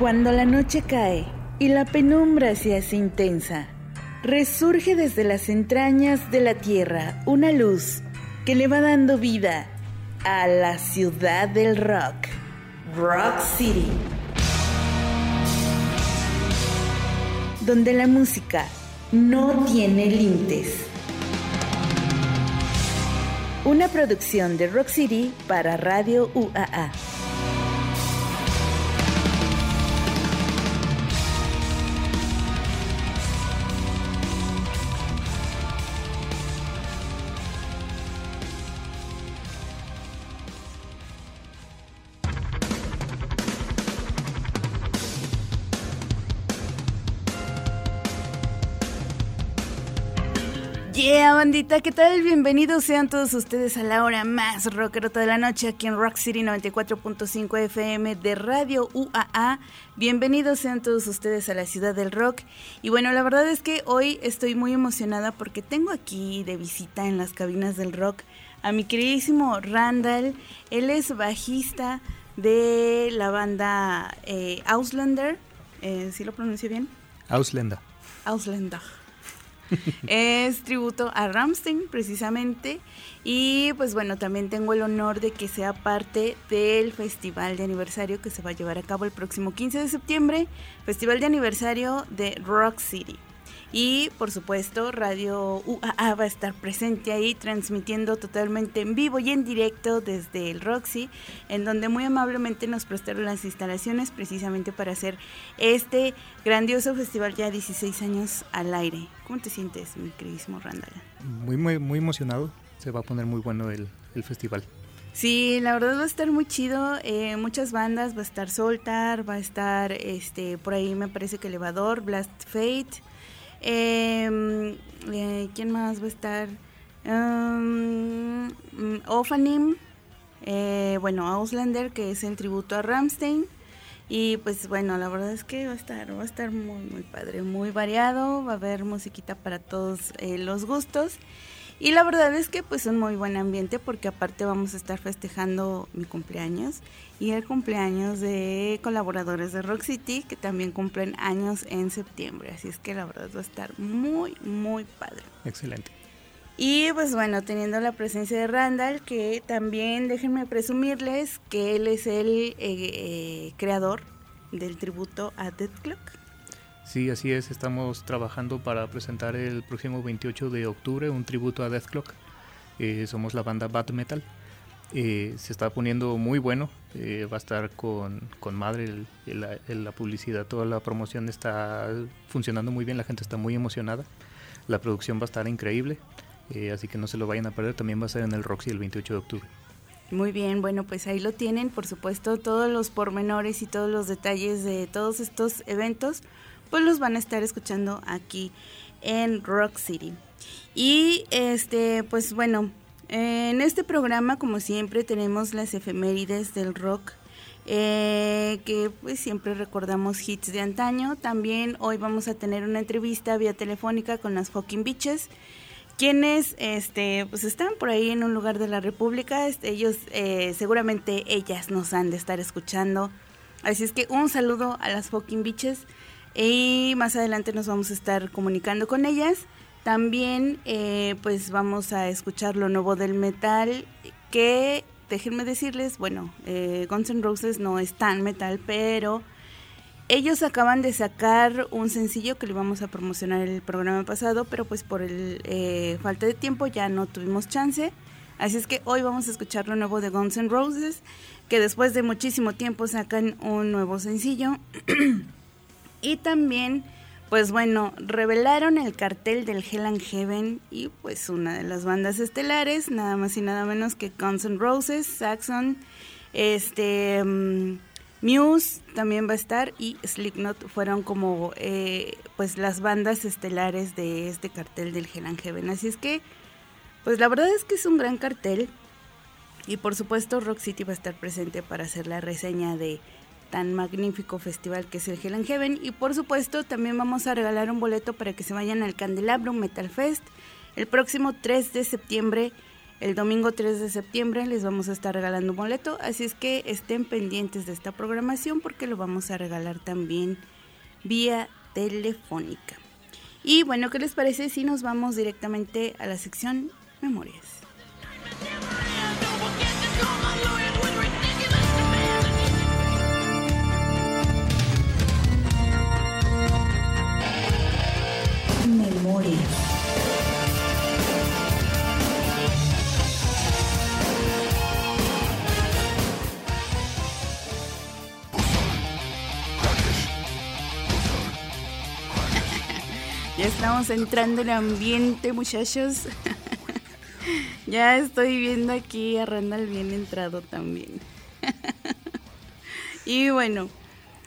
Cuando la noche cae y la penumbra se hace intensa, resurge desde las entrañas de la tierra una luz que le va dando vida a la ciudad del rock, Rock City, donde la música no tiene límites. Una producción de Rock City para Radio UAA. Bandita, ¿qué tal? Bienvenidos sean todos ustedes a la hora más rockerota de la noche aquí en Rock City 94.5 FM de Radio UAA. Bienvenidos sean todos ustedes a la ciudad del rock. Y bueno, la verdad es que hoy estoy muy emocionada porque tengo aquí de visita en las cabinas del rock a mi queridísimo Randall. Él es bajista de la banda eh, Auslander. Eh, ¿Sí lo pronuncio bien? Auslander. Auslander es tributo a Ramstein precisamente y pues bueno, también tengo el honor de que sea parte del festival de aniversario que se va a llevar a cabo el próximo 15 de septiembre, festival de aniversario de Rock City. Y por supuesto, Radio UAA va a estar presente ahí transmitiendo totalmente en vivo y en directo desde el Roxy, en donde muy amablemente nos prestaron las instalaciones precisamente para hacer este grandioso festival ya 16 años al aire. ¿Cómo te sientes, mi queridísimo Randall? Muy, muy, muy emocionado. Se va a poner muy bueno el, festival. Sí, la verdad va a estar muy chido. Eh, muchas bandas, va a estar Soltar, va a estar este por ahí me parece que Elevador, Blast Fate. Em, eh, ¿Quién más va a estar? Um, Ofanim, eh, bueno, Auslander, que es el tributo a Ramstein. Y pues bueno, la verdad es que va a estar, va a estar muy, muy padre, muy variado, va a haber musiquita para todos eh, los gustos. Y la verdad es que pues un muy buen ambiente porque aparte vamos a estar festejando mi cumpleaños y el cumpleaños de colaboradores de Rock City que también cumplen años en septiembre. Así es que la verdad va a estar muy, muy padre. Excelente. Y pues bueno, teniendo la presencia de Randall, que también déjenme presumirles que él es el eh, eh, creador del tributo a Dead Clock. Sí, así es. Estamos trabajando para presentar el próximo 28 de octubre un tributo a Death Clock. Eh, somos la banda Bad Metal. Eh, se está poniendo muy bueno. Eh, va a estar con, con madre la publicidad, toda la promoción está funcionando muy bien. La gente está muy emocionada. La producción va a estar increíble. así que no se lo vayan a perder. También va a ser en el Roxy el 28 de octubre. Muy bien, bueno, pues ahí lo tienen, por supuesto, todos los pormenores y todos los detalles de todos estos eventos pues los van a estar escuchando aquí en Rock City. Y este, pues bueno, en este programa, como siempre, tenemos las efemérides del rock. Eh, que pues siempre recordamos hits de antaño. También hoy vamos a tener una entrevista vía telefónica con las fucking bitches quienes este pues están por ahí en un lugar de la República. Este, ellos eh, seguramente ellas nos han de estar escuchando. Así es que un saludo a las fucking bitches. Y más adelante nos vamos a estar comunicando con ellas. También eh, pues vamos a escuchar lo nuevo del metal que déjenme decirles, bueno, eh, Guns N' Roses no es tan metal, pero ellos acaban de sacar un sencillo que le vamos a promocionar el programa pasado, pero pues por el eh, falta de tiempo ya no tuvimos chance. Así es que hoy vamos a escuchar lo nuevo de Guns N' Roses, que después de muchísimo tiempo sacan un nuevo sencillo. Y también, pues bueno, revelaron el cartel del Hell and Heaven y pues una de las bandas estelares, nada más y nada menos que Guns N' Roses, Saxon, este... Mm, Muse también va a estar y Slipknot fueron como eh, pues las bandas estelares de este cartel del Hell and Heaven. Así es que, pues la verdad es que es un gran cartel y por supuesto Rock City va a estar presente para hacer la reseña de tan magnífico festival que es el Hell Heaven. Y por supuesto, también vamos a regalar un boleto para que se vayan al Candelabro Metal Fest el próximo 3 de septiembre El domingo 3 de septiembre les vamos a estar regalando un boleto, así es que estén pendientes de esta programación porque lo vamos a regalar también vía telefónica. Y bueno, ¿qué les parece si nos vamos directamente a la sección Memorias? Memorias. Ya estamos entrando en ambiente, muchachos. ya estoy viendo aquí a Randall bien entrado también. y bueno,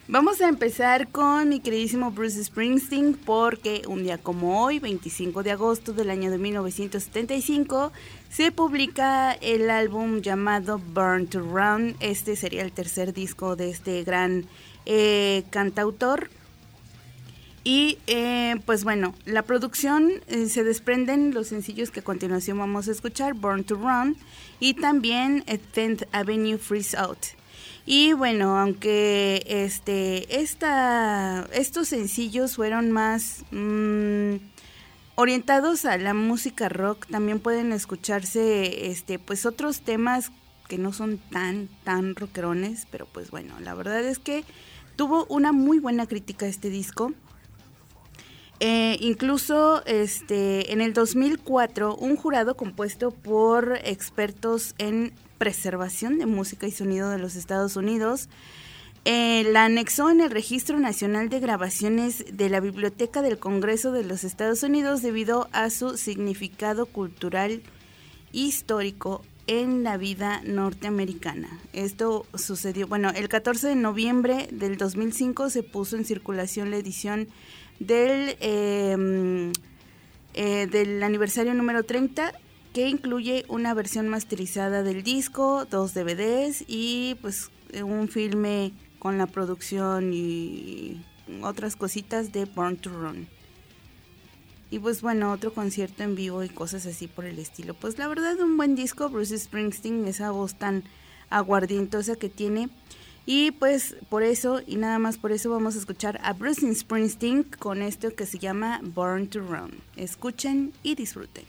vamos a empezar con mi queridísimo Bruce Springsteen porque un día como hoy, 25 de agosto del año de 1975, se publica el álbum llamado Burn to Run. Este sería el tercer disco de este gran eh, cantautor. Y eh, pues bueno, la producción eh, se desprenden los sencillos que a continuación vamos a escuchar, Born to Run y también 10th Avenue Freeze Out. Y bueno, aunque este, esta, estos sencillos fueron más mm, orientados a la música rock, también pueden escucharse este, pues otros temas que no son tan, tan rockerones, pero pues bueno, la verdad es que tuvo una muy buena crítica este disco. Eh, incluso este, en el 2004, un jurado compuesto por expertos en preservación de música y sonido de los Estados Unidos eh, la anexó en el Registro Nacional de Grabaciones de la Biblioteca del Congreso de los Estados Unidos debido a su significado cultural histórico en la vida norteamericana. Esto sucedió, bueno, el 14 de noviembre del 2005 se puso en circulación la edición del, em, eh, del aniversario número 30 que incluye una versión masterizada del disco, dos DVDs y pues un filme con la producción y otras cositas de Born to Run. Y pues bueno, otro concierto en vivo y cosas así por el estilo. Pues la verdad un buen disco, Bruce Springsteen, esa voz tan aguardientosa que tiene. Y pues por eso y nada más por eso vamos a escuchar a Bruce Springsteen con esto que se llama Born to Run. Escuchen y disfruten.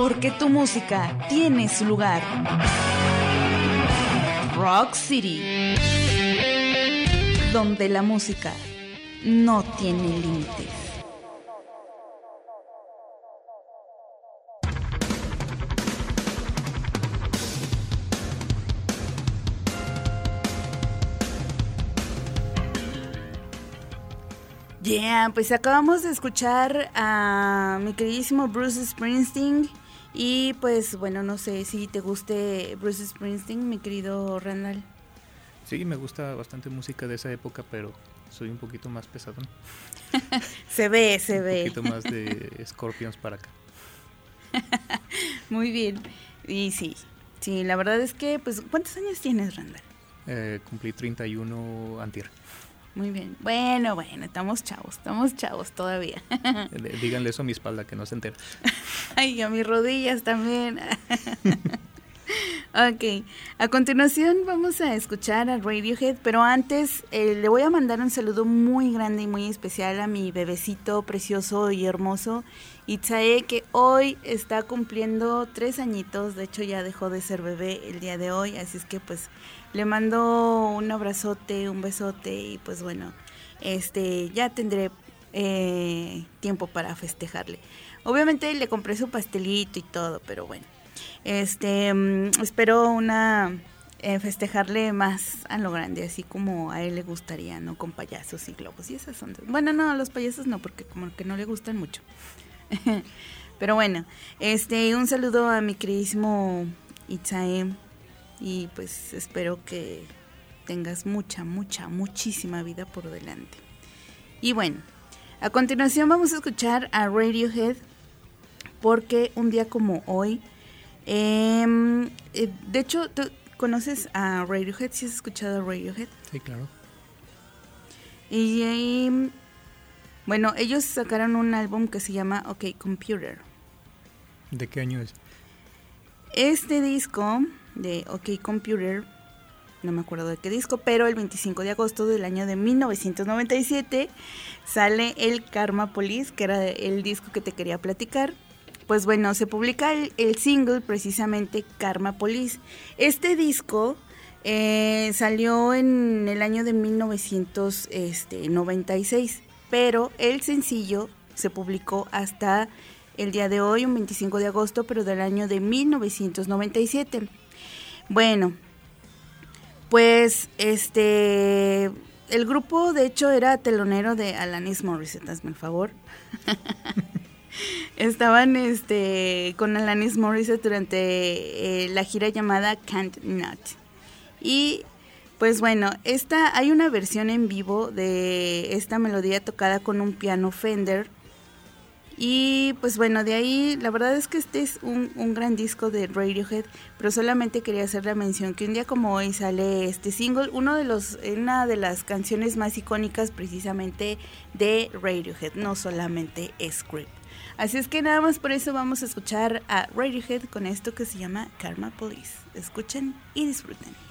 Porque tu música tiene su lugar. Rock City. Donde la música no tiene límites. Yeah, pues acabamos de escuchar a mi queridísimo Bruce Springsteen y pues bueno, no sé si te guste Bruce Springsteen, mi querido Randall. Sí, me gusta bastante música de esa época, pero soy un poquito más pesadón. se ve, se ve. Un poquito más de Scorpions para acá. Muy bien. Y sí, sí, la verdad es que, pues, ¿cuántos años tienes, Randall? Eh, cumplí 31 antier. Muy bien. Bueno, bueno, estamos chavos, estamos chavos todavía. Díganle eso a mi espalda, que no se entera. Ay, a mis rodillas también. ok, a continuación vamos a escuchar a Radiohead, pero antes eh, le voy a mandar un saludo muy grande y muy especial a mi bebecito precioso y hermoso, Itzae, que hoy está cumpliendo tres añitos, de hecho ya dejó de ser bebé el día de hoy, así es que pues le mando un abrazote, un besote y pues bueno, este ya tendré eh, tiempo para festejarle. Obviamente le compré su pastelito y todo, pero bueno, este mm, espero una eh, festejarle más a lo grande, así como a él le gustaría, ¿no? Con payasos y globos y esas son. Bueno, no, los payasos no, porque como que no le gustan mucho. pero bueno, este un saludo a mi queridísimo Itzae y pues espero que tengas mucha, mucha, muchísima vida por delante. Y bueno, a continuación vamos a escuchar a Radiohead porque un día como hoy, em, eh, de hecho, ¿tú conoces a Radiohead? ¿Sí has escuchado a Radiohead? Sí, claro. Y em, bueno, ellos sacaron un álbum que se llama OK Computer. ¿De qué año es? Este disco de OK Computer, no me acuerdo de qué disco, pero el 25 de agosto del año de 1997 sale el Karma Police, que era el disco que te quería platicar. Pues bueno, se publica el, single precisamente Karma Police. Este disco eh, salió en el año de 1996, pero el sencillo se publicó hasta el día de hoy, un 25 de agosto, pero del año de 1997. Bueno, pues este el grupo de hecho era telonero de Alanis Morissette, hazme el favor. Estaban este con Alanis Morissette durante eh, la gira llamada Can't Not. Y pues bueno, esta hay una versión en vivo de esta melodía tocada con un piano Fender y pues bueno, de ahí la verdad es que este es un, un, gran disco de Radiohead, pero solamente quería hacer la mención que un día como hoy sale este single, uno de los, una de las canciones más icónicas precisamente de Radiohead, no solamente Script. Así es que nada más por eso vamos a escuchar a Radiohead con esto que se llama Karma Police. Escuchen y disfruten.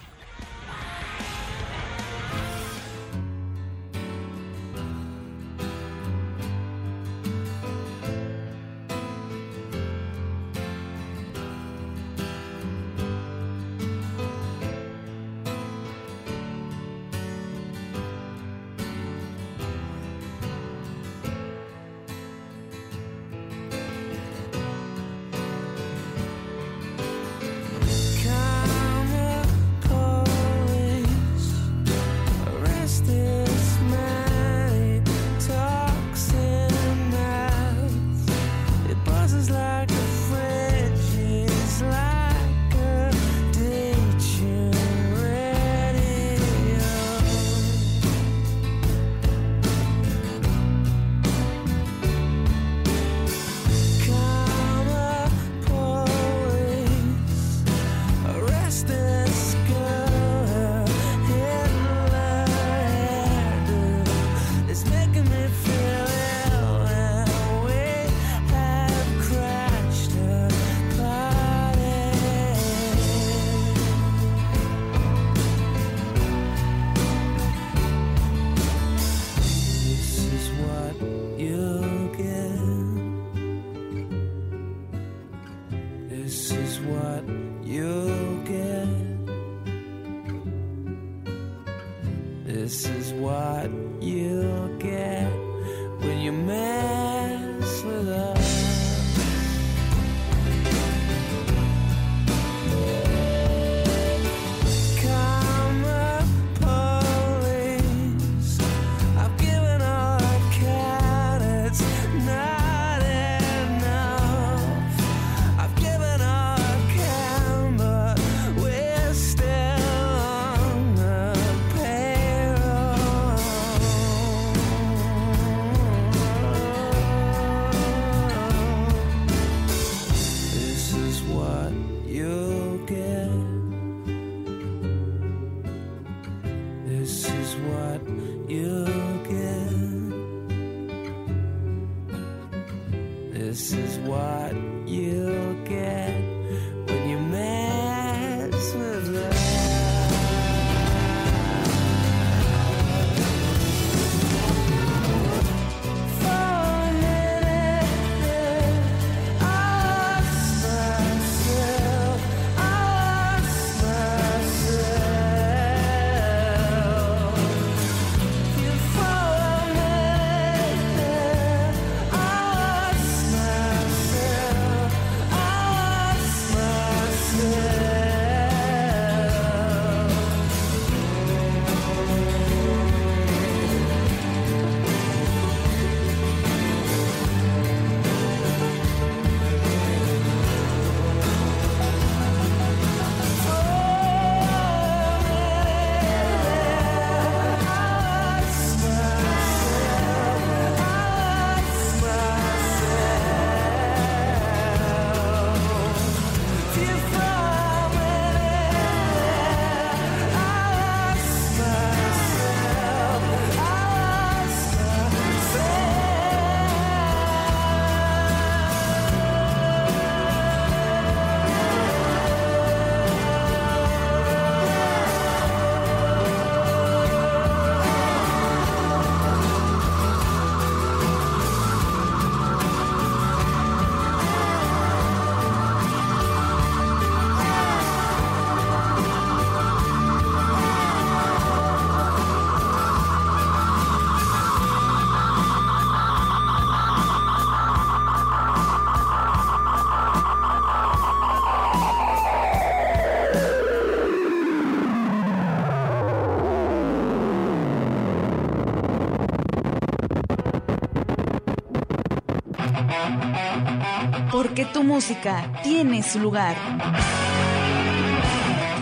Porque tu música tiene su lugar.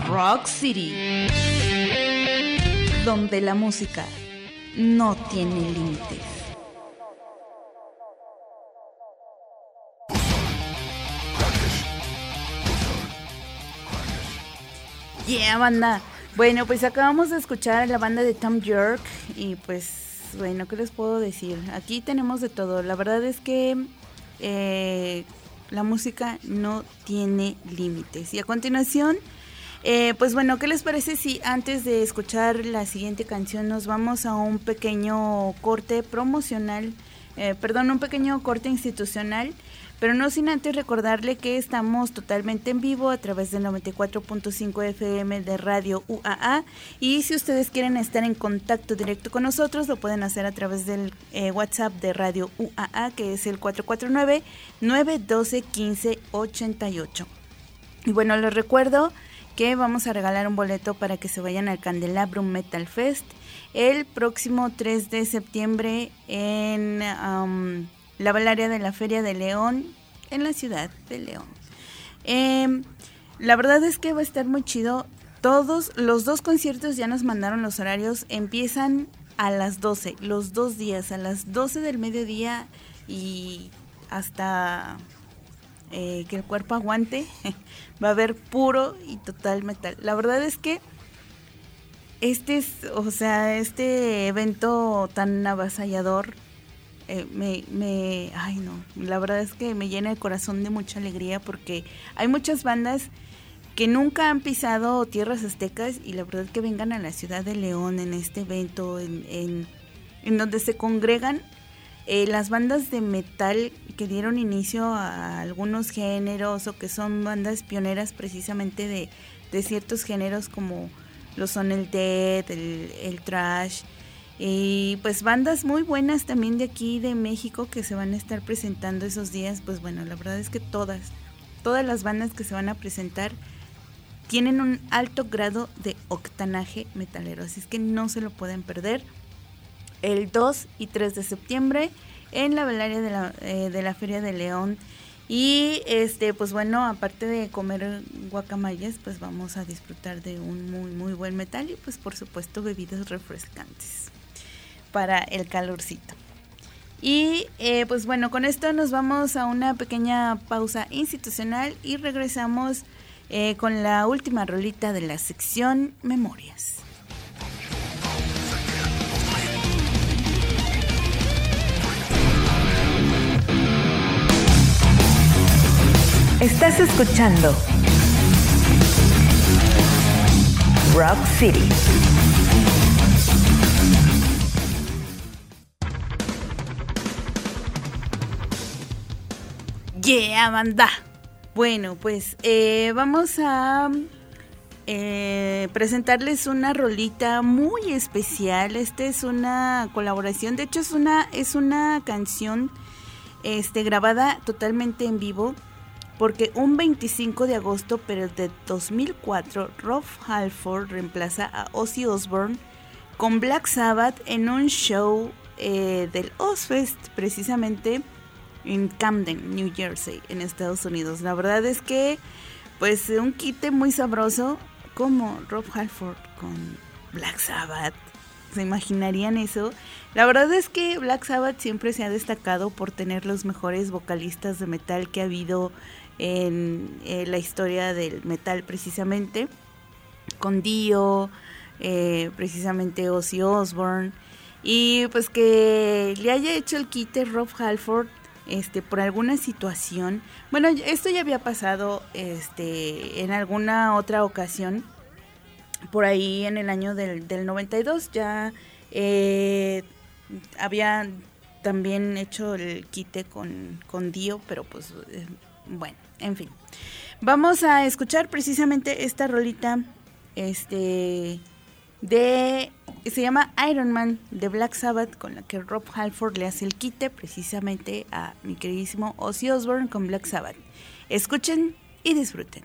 Rock City. Donde la música no tiene límites. Yeah, banda. Bueno, pues acabamos de escuchar la banda de Tom York y pues, bueno, ¿qué les puedo decir? Aquí tenemos de todo. La verdad es que eh, la música no tiene límites. Y a continuación, eh, pues bueno, ¿qué les parece si antes de escuchar la siguiente canción nos vamos a un pequeño corte promocional, eh, perdón, un pequeño corte institucional? Pero no sin antes recordarle que estamos totalmente en vivo a través del 94.5 FM de Radio UAA y si ustedes quieren estar en contacto directo con nosotros lo pueden hacer a través del eh, WhatsApp de Radio UAA que es el 449-912-1588. Y bueno, les recuerdo que vamos a regalar un boleto para que se vayan al Candelabrum Metal Fest el próximo 3 de septiembre en... la Valaria de la Feria de León en la ciudad de León. Eh, la verdad es que va a estar muy chido. Todos los dos conciertos ya nos mandaron los horarios. Empiezan a las 12, los dos días, a las 12 del mediodía y hasta eh, que el cuerpo aguante. va a haber puro y total metal. La verdad es que este es, o sea, este evento tan avasallador eh, me, me, ay no, la verdad es que me llena el corazón de mucha alegría porque hay muchas bandas que nunca han pisado tierras aztecas y la verdad es que vengan a la ciudad de León en este evento, en, en, donde se congregan eh, las bandas de metal que dieron inicio a algunos géneros o que son bandas pioneras precisamente de, de ciertos géneros como lo son el death, el, el trash, Y pues bandas muy buenas también de aquí de México que se van a estar presentando esos días. Pues bueno, la verdad es que todas, todas las bandas que se van a presentar tienen un alto grado de octanaje metalero. Así es que no se lo pueden perder. El 2 y 3 de septiembre en la velaria de la, eh, de la Feria de León. Y este, pues bueno, aparte de comer guacamayas, pues vamos a disfrutar de un muy muy buen metal y pues por supuesto bebidas refrescantes para el calorcito. Y eh, pues bueno, con esto nos vamos a una pequeña pausa institucional y regresamos eh, con la última rolita de la sección Memorias. Estás escuchando Rock City. Yeah. Bueno, pues eh, vamos a eh, presentarles una rolita muy especial. Esta es una colaboración, de hecho es una es una canción este grabada totalmente en vivo porque un 25 de agosto pero de 2004 Rob Halford reemplaza a Ozzy Osbourne con Black Sabbath en un show eh, del Ozfest precisamente en Camden, New Jersey, en Estados Unidos. La verdad es que pues un quite muy sabroso como Rob Halford con Black Sabbath. ¿Se imaginarían eso? La verdad es que Black Sabbath siempre se ha destacado por tener los mejores vocalistas de metal que ha habido en, la historia del metal precisamente, con Dio, eh, precisamente Ozzy Osbourne, y pues que le haya hecho el quite Rob Halford este por alguna situación. Bueno, esto ya había pasado este en alguna otra ocasión por ahí en el año del, del 92 ya eh, había también hecho el quite con, con Dio, pero pues eh, bueno, en fin. Vamos a escuchar precisamente esta rolita este de se llama Iron Man de Black Sabbath con la que Rob Halford le hace el quite precisamente a mi queridísimo Ozzy Osbourne con Black Sabbath. Escuchen y disfruten.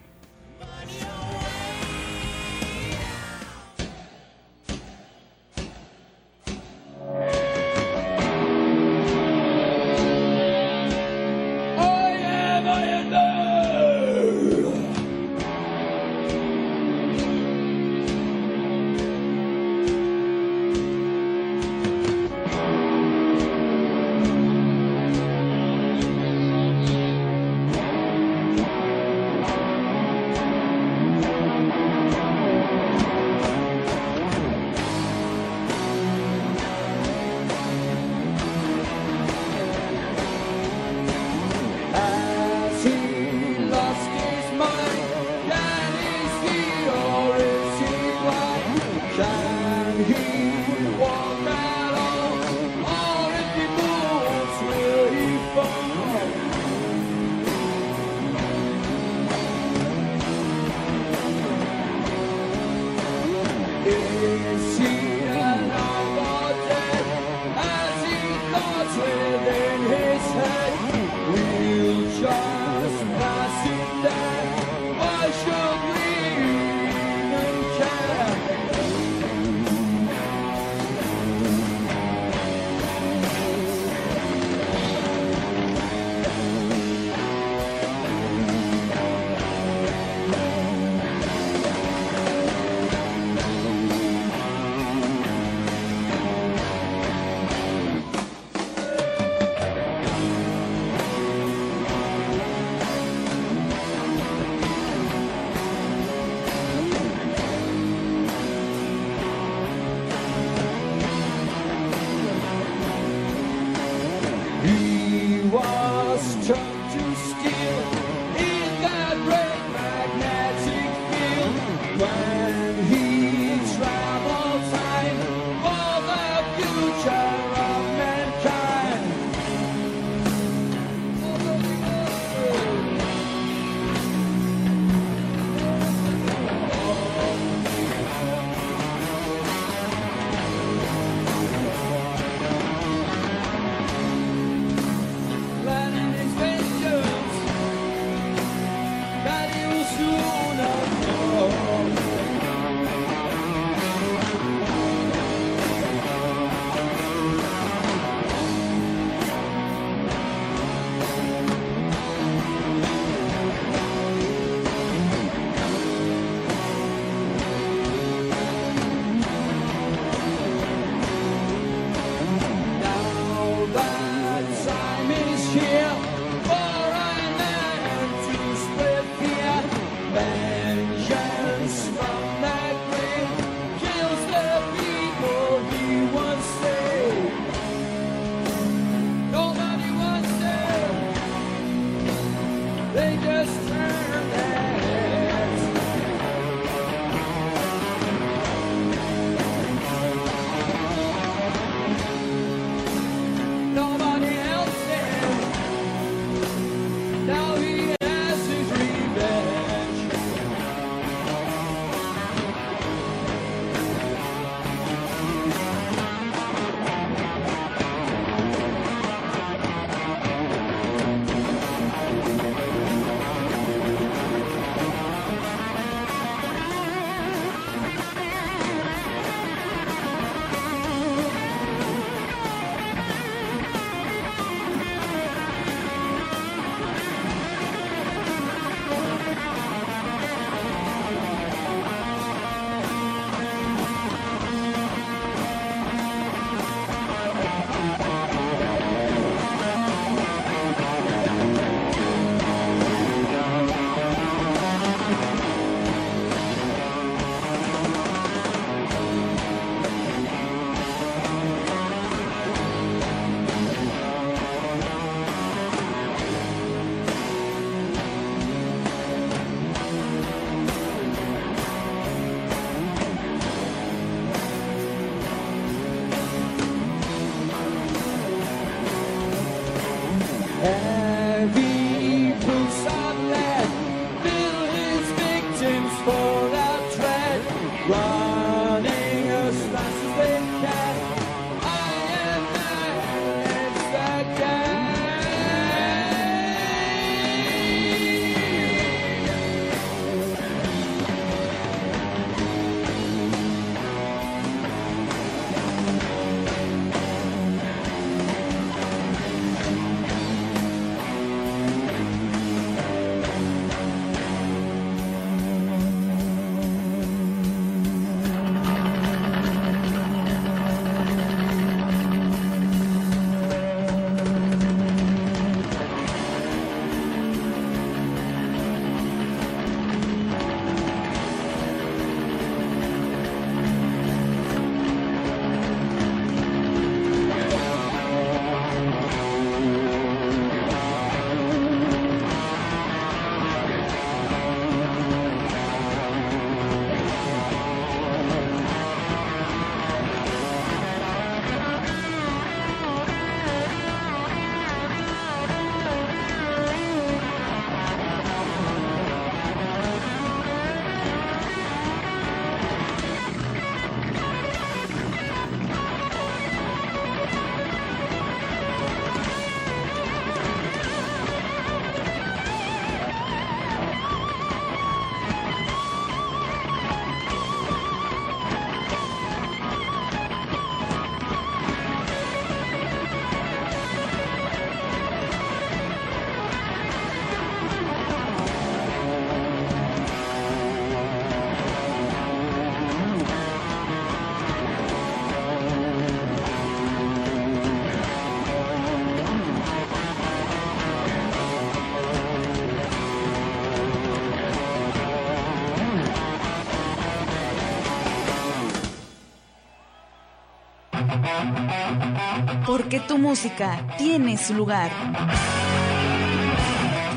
Porque tu música tiene su lugar.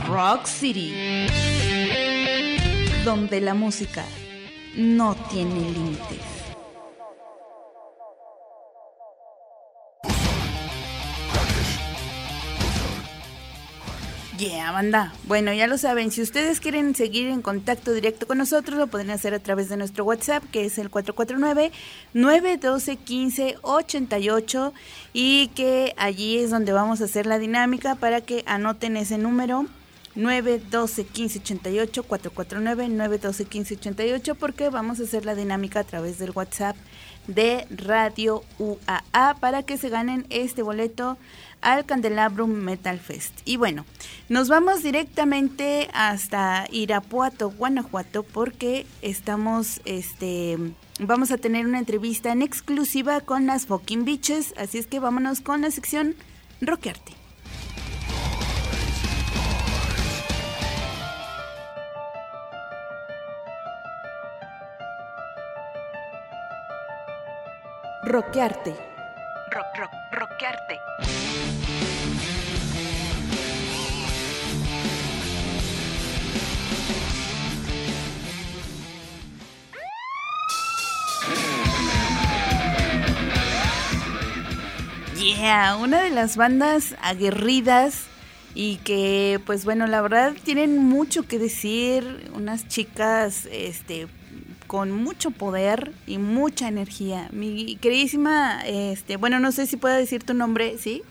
Rock City. Donde la música no tiene límites. Yeah, banda. Bueno, ya lo saben, si ustedes quieren seguir en contacto directo con nosotros, lo pueden hacer a través de nuestro WhatsApp, que es el 449-912-1588, y que allí es donde vamos a hacer la dinámica para que anoten ese número. 912-1588, 449-912-1588, porque vamos a hacer la dinámica a través del WhatsApp de Radio UAA para que se ganen este boleto al Candelabrum Metal Fest. Y bueno, nos vamos directamente hasta Irapuato, Guanajuato, porque estamos, este, vamos a tener una entrevista en exclusiva con las Fucking Beaches, así es que vámonos con la sección Rockarte. Roquearte. Rock, rock, rockearte. Yeah, una de las bandas aguerridas y que pues bueno, la verdad tienen mucho que decir, unas chicas este con mucho poder y mucha energía. Mi queridísima, este, bueno, no sé si puedo decir tu nombre, ¿sí?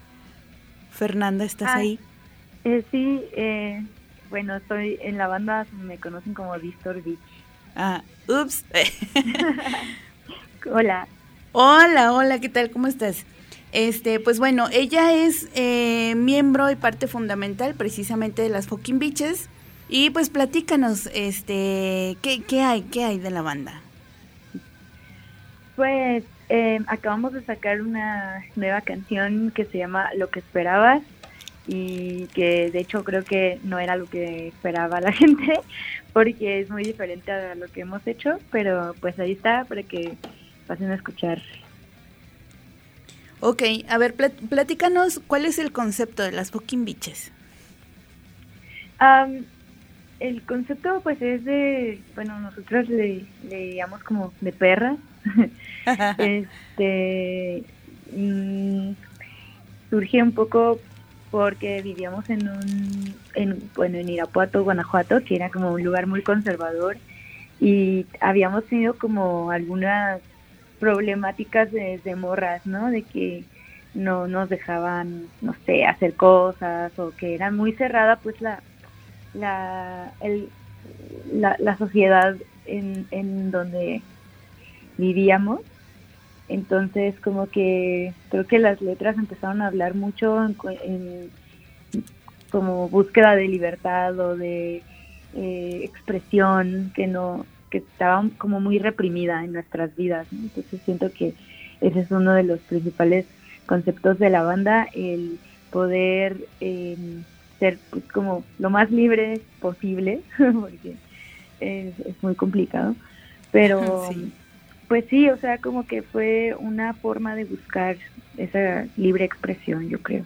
Fernanda, ¿estás Ah, ahí? Eh, sí, eh, bueno, estoy en la banda, me conocen como Distor Beach. Ah, ups. Hola. hola, hola, ¿qué tal? ¿Cómo estás? Este, pues bueno, ella es eh, miembro y parte fundamental precisamente de las Fucking Bitches. Y pues platícanos, este, ¿qué, qué hay, qué hay de la banda? Pues eh, acabamos de sacar una nueva canción que se llama Lo que esperabas y que de hecho creo que no era lo que esperaba la gente porque es muy diferente a lo que hemos hecho, pero pues ahí está para que pasen a escuchar. Ok, a ver, plat- platícanos cuál es el concepto de las Fucking Bitches. El concepto pues es de, bueno, nosotros le, le llamamos como de perras. este mm, surge un poco porque vivíamos en un, en, bueno, en Irapuato, Guanajuato, que era como un lugar muy conservador y habíamos tenido como algunas problemáticas de, morras, ¿no? De que no nos dejaban, no sé, hacer cosas o que era muy cerrada pues la, la, el, la, la sociedad en, en donde vivíamos. Entonces, como que creo que las letras empezaron a hablar mucho en, en como búsqueda de libertad o de eh, expresión que no que estaba como muy reprimida en nuestras vidas. ¿no? Entonces siento que ese es uno de los principales conceptos de la banda, el poder eh, ser pues, como lo más libre posible, porque es, es muy complicado, pero Sí. pues sí, o sea, como que fue una forma de buscar esa libre expresión, yo creo.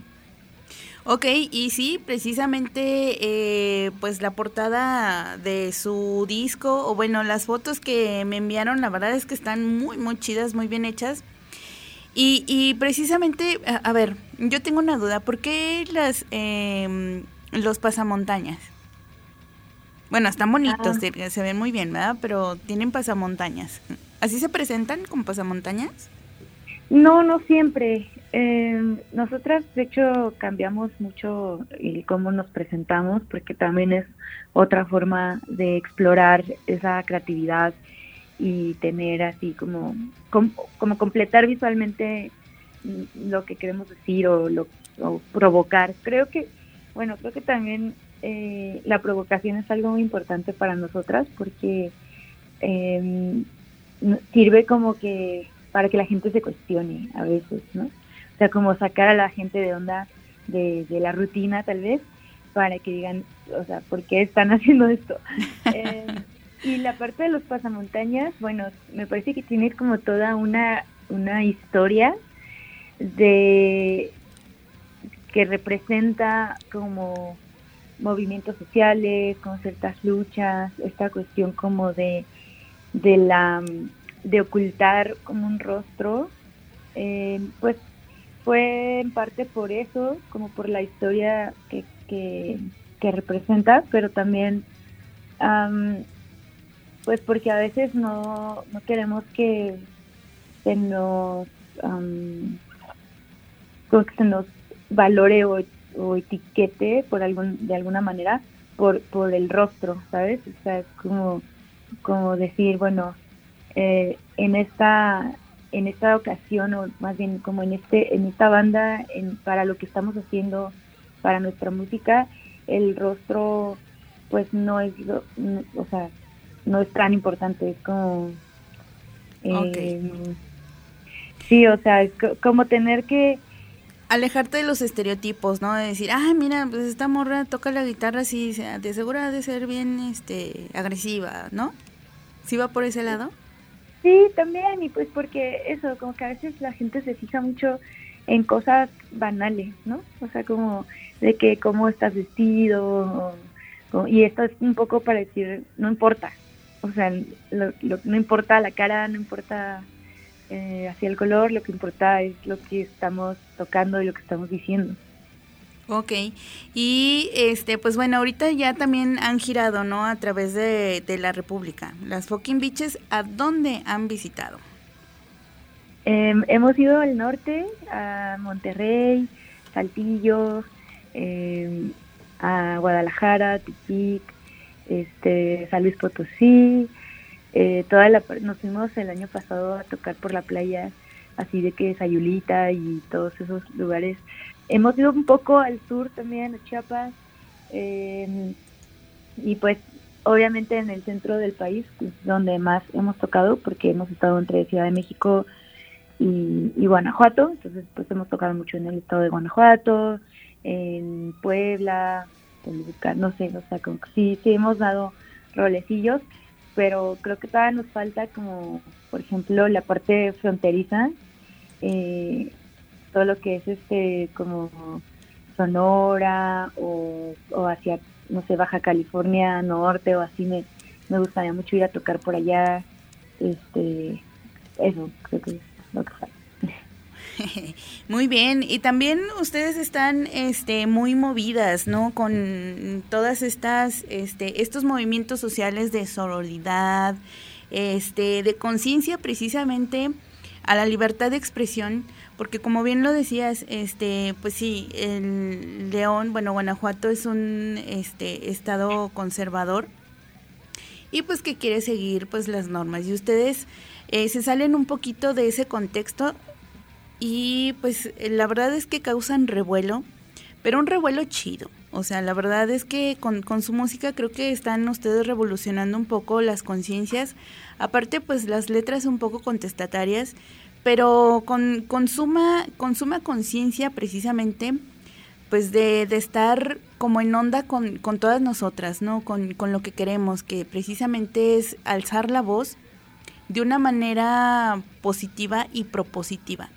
Ok, y sí, precisamente, eh, pues la portada de su disco, o bueno, las fotos que me enviaron, la verdad es que están muy, muy chidas, muy bien hechas. Y, y precisamente, a, a ver, yo tengo una duda, ¿por qué las, em, los pasamontañas? Bueno, están bonitos, Ah. se, se ven muy bien, ¿verdad? Pero tienen pasamontañas. ¿Así se presentan con pasamontañas? No, no siempre. Eh, nosotras, de hecho, cambiamos mucho el cómo nos presentamos, porque también es otra forma de explorar esa creatividad y tener así como, com- como completar visualmente lo que queremos decir o, lo, provocar. Creo que, bueno, creo que también eh, la provocación es algo muy importante para nosotras porque eh, sirve como que para que la gente se cuestione a veces, ¿no? O sea, como sacar a la gente de onda de, de la rutina tal vez, para que digan, o sea, ¿por qué están haciendo esto? Eh, y la parte de los pasamontañas, bueno, me parece que tiene como toda una, una historia de que representa como movimientos sociales, con ciertas luchas, esta cuestión como de, de la de ocultar como un rostro, eh, pues fue en parte por eso, como por la historia que, que, representa, pero también pues porque a veces no, no queremos que se nos que se nos valore o, etiquete por algún de alguna manera por por el rostro sabes o sea es como como decir bueno eh, en esta en esta ocasión o más bien como en este en esta banda en, para lo que estamos haciendo para nuestra música el rostro pues no es o sea no es tan importante es como eh, sí o sea es como tener que alejarte de los estereotipos, ¿no? De decir, ay, mira, pues esta morra toca la guitarra así, de seguro de ser bien este agresiva, ¿no? ¿Sí va por ese lado? Sí, también, y pues porque eso, como que a veces la gente se fija mucho en cosas banales, ¿no? O sea, como de que cómo estás vestido, y esto es un poco para decir, no importa, o sea, no importa la cara, no importa eh, hacia el color, lo que importa es lo que estamos tocando y lo que estamos diciendo. Ok, y este, pues bueno, ahorita ya también han girado, ¿no? A través de, la República. Las fucking beaches, ¿a dónde han visitado? Em, hemos ido al norte, a Monterrey, Saltillo, em, a Guadalajara, Tepic, este, San Luis Potosí, eh, toda la, nos fuimos el año pasado a tocar por la playa, así de que Sayulita y todos esos lugares. Hemos ido un poco al sur también, a Chiapas, em, y pues obviamente en el centro del país, donde más hemos tocado, porque hemos estado entre Ciudad de México y, Guanajuato, entonces pues hemos tocado mucho en el estado de Guanajuato, en Puebla, no sé, o sea, como que sí, sí hemos dado rolecillos, pero creo que todavía nos falta como, por ejemplo, la parte fronteriza, eh, todo lo que es este como Sonora o, hacia, no sé, Baja California Norte o así, me, me gustaría mucho ir a tocar por allá, este, eso creo que es lo que falta. Muy bien, y también ustedes están este muy movidas, ¿no? Con todas estas este estos movimientos sociales de sororidad, este de conciencia precisamente a la libertad de expresión, porque como bien lo decías, este pues sí, el León, bueno, Guanajuato es un este estado conservador y pues que quiere seguir pues las normas y ustedes eh, se salen un poquito de ese contexto y pues la verdad es que causan revuelo, pero un revuelo chido. O sea, la verdad es que con, con su música creo que están ustedes revolucionando un poco las conciencias. Aparte, pues las letras un poco contestatarias, pero con, con suma, con suma conciencia precisamente, pues de, de, estar como en onda con, con todas nosotras, ¿no? Con, con lo que queremos, que precisamente es alzar la voz de una manera positiva y propositiva.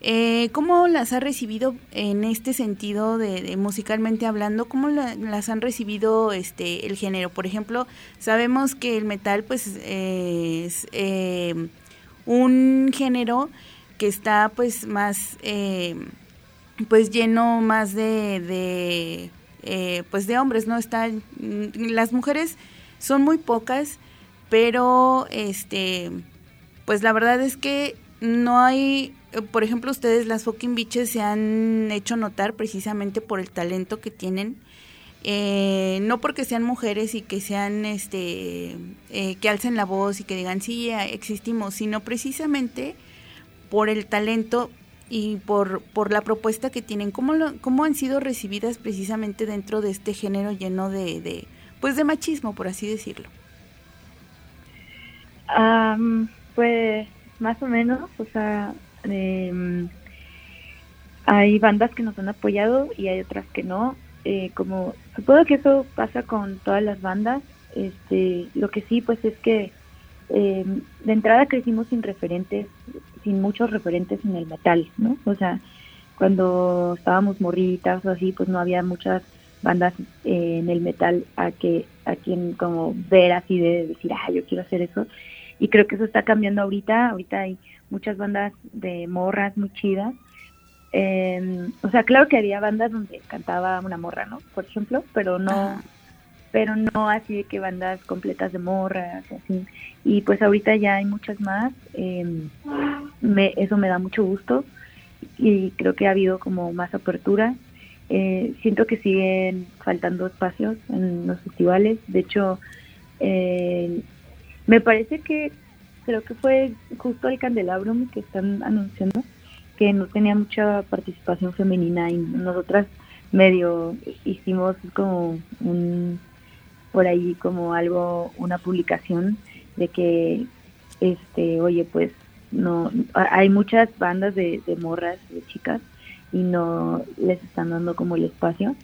Eh, ¿Cómo las ha recibido en este sentido de, musicalmente hablando? ¿Cómo las han recibido este el género? Por ejemplo, sabemos que el metal pues es eh, un género que está pues más eh, pues lleno más de, de eh, pues de hombres, ¿no? Están las mujeres son muy pocas, pero este pues la verdad es que no hay por ejemplo, ustedes, las fucking bitches, se han hecho notar precisamente por el talento que tienen. Eh, no porque sean mujeres y que sean, este, eh, que alcen la voz y que digan, sí, existimos, sino precisamente por el talento y por, por la propuesta que tienen. ¿Cómo, ¿Cómo han sido recibidas precisamente dentro de este género lleno de, de pues, de machismo, por así decirlo? pues, más o menos, o sea, eh, hay bandas que nos han apoyado y hay otras que no. Eh, como supongo que eso pasa con todas las bandas. Este, lo que sí, pues es que eh, de entrada crecimos sin referentes, sin muchos referentes en el metal, ¿no? O sea, cuando estábamos morritas o así, pues no había muchas bandas eh, en el metal a que a quien como ver así de decir, ah, yo quiero hacer eso. Y creo que eso está cambiando ahorita. Ahorita hay muchas bandas de morras muy chidas. Eh, o sea, claro que había bandas donde cantaba una morra, ¿no? Por ejemplo, pero no, pero no así de que bandas completas de morras, así. Y pues ahorita ya hay muchas más. eh, me, eso me da mucho gusto y creo que ha habido como más apertura. Eh, siento que siguen faltando espacios en los festivales. De hecho, eh, me parece que creo que fue justo el Candelabrum que están anunciando que no tenía mucha participación femenina y nosotras medio hicimos como un por ahí como algo una publicación de que este oye pues no hay muchas bandas de, de morras de chicas y no les están dando como el espacio.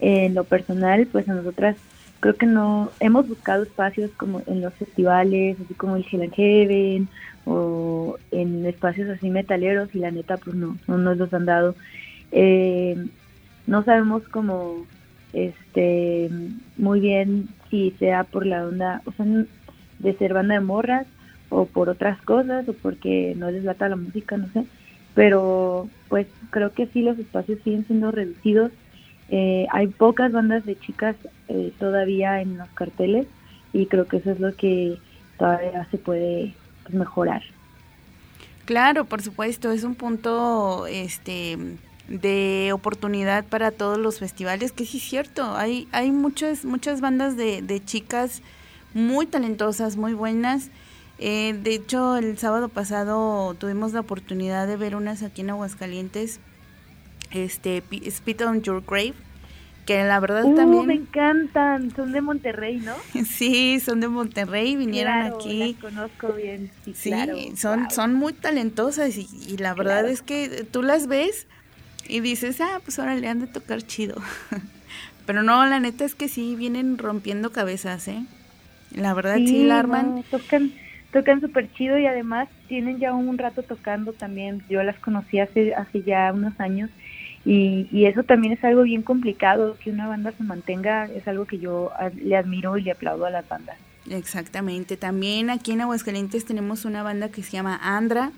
En lo personal pues a nosotras creo que no hemos buscado espacios como en los festivales así como el Hell Heaven o en espacios así metaleros y la neta pues no no nos los han dado. Eh, no sabemos como este muy bien si sea por la onda o sea de ser banda de morras o por otras cosas o porque no les lata la música no sé pero pues creo que sí los espacios siguen siendo reducidos eh, hay pocas bandas de chicas eh, todavía en los carteles y creo que eso es lo que todavía se puede pues, mejorar Claro, por supuesto, es un punto este de oportunidad para todos los festivales, que sí es cierto, hay, hay muchas, muchas bandas de, de chicas muy talentosas, muy buenas. Eh, de hecho, el sábado pasado tuvimos la oportunidad de ver unas aquí en Aguascalientes, este, Spit on Your Grave, que la verdad Uh, también... me encantan son de Monterrey no Sí, son de Monterrey, vinieron Claro, aquí. las conozco bien sí, Sí, claro, son, wow. son muy talentosas y, y la verdad Claro. es que tú las ves y dices, ah, pues ahora le han de tocar chido. Pero no, la neta es que sí, vienen rompiendo cabezas, ¿eh? La verdad sí, la arman. no, tocan tocan súper chido y además tienen ya un rato tocando también. Yo las conocí hace, hace ya unos años y, y eso también es algo bien complicado, que una banda se mantenga, es algo que yo le admiro y le aplaudo a las bandas. Exactamente. También aquí en Aguascalientes tenemos una banda que se llama Andra,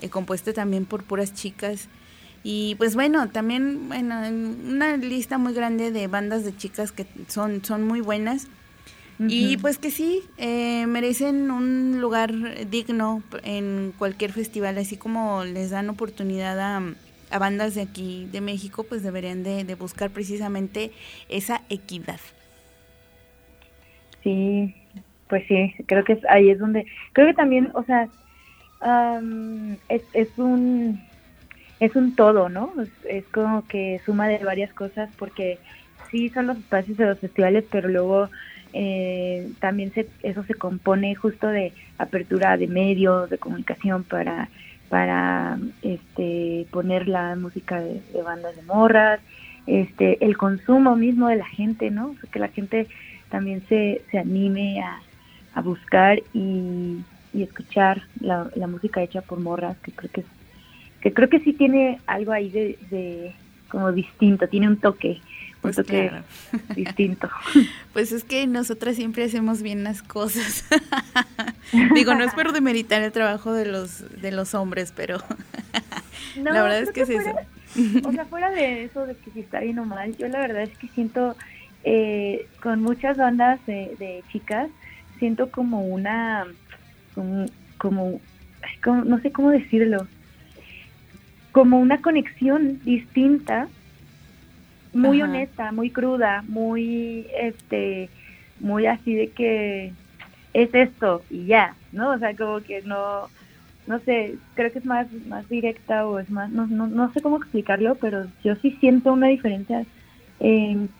eh, compuesta también por puras chicas. Y pues bueno, también bueno, en una lista muy grande de bandas de chicas que son, son muy buenas. Y pues que sí, eh, merecen un lugar digno en cualquier festival, así como les dan oportunidad a, a bandas de aquí, de México, pues deberían de, buscar precisamente esa equidad. Sí, pues sí, creo que es, ahí es donde, creo que también, o sea, am, es, es un es un todo, ¿no? Es, es como que suma de varias cosas porque sí son los espacios de los festivales, pero luego eh, también se, eso se compone justo de apertura de medios, de comunicación para para este poner la música de, bandas de morras, este el consumo mismo de la gente, ¿no? O sea, que la gente también se, se anime a, a buscar y, y escuchar la, la música hecha por morras, que creo que que creo que sí tiene algo ahí de, de como distinto, tiene un toque, Pues claro. distinto. Pues es que nosotras siempre hacemos bien las cosas. Digo, no es por demeritar el trabajo de los de los hombres, pero No, la verdad es que creo es eso. fuera- O sea, fuera de eso, de que si está bien o mal, yo la verdad es que siento, eh, con muchas bandas de, de chicas, siento como una, como, como, ay, como- no sé cómo decirlo, como una conexión distinta, muy Ajá. honesta, muy cruda, muy, este, muy así de que es esto y ya, ¿no? O sea, como que no, no sé, creo que es más, más directa o es más, no, no, no sé cómo explicarlo, pero yo sí siento una diferencia. En,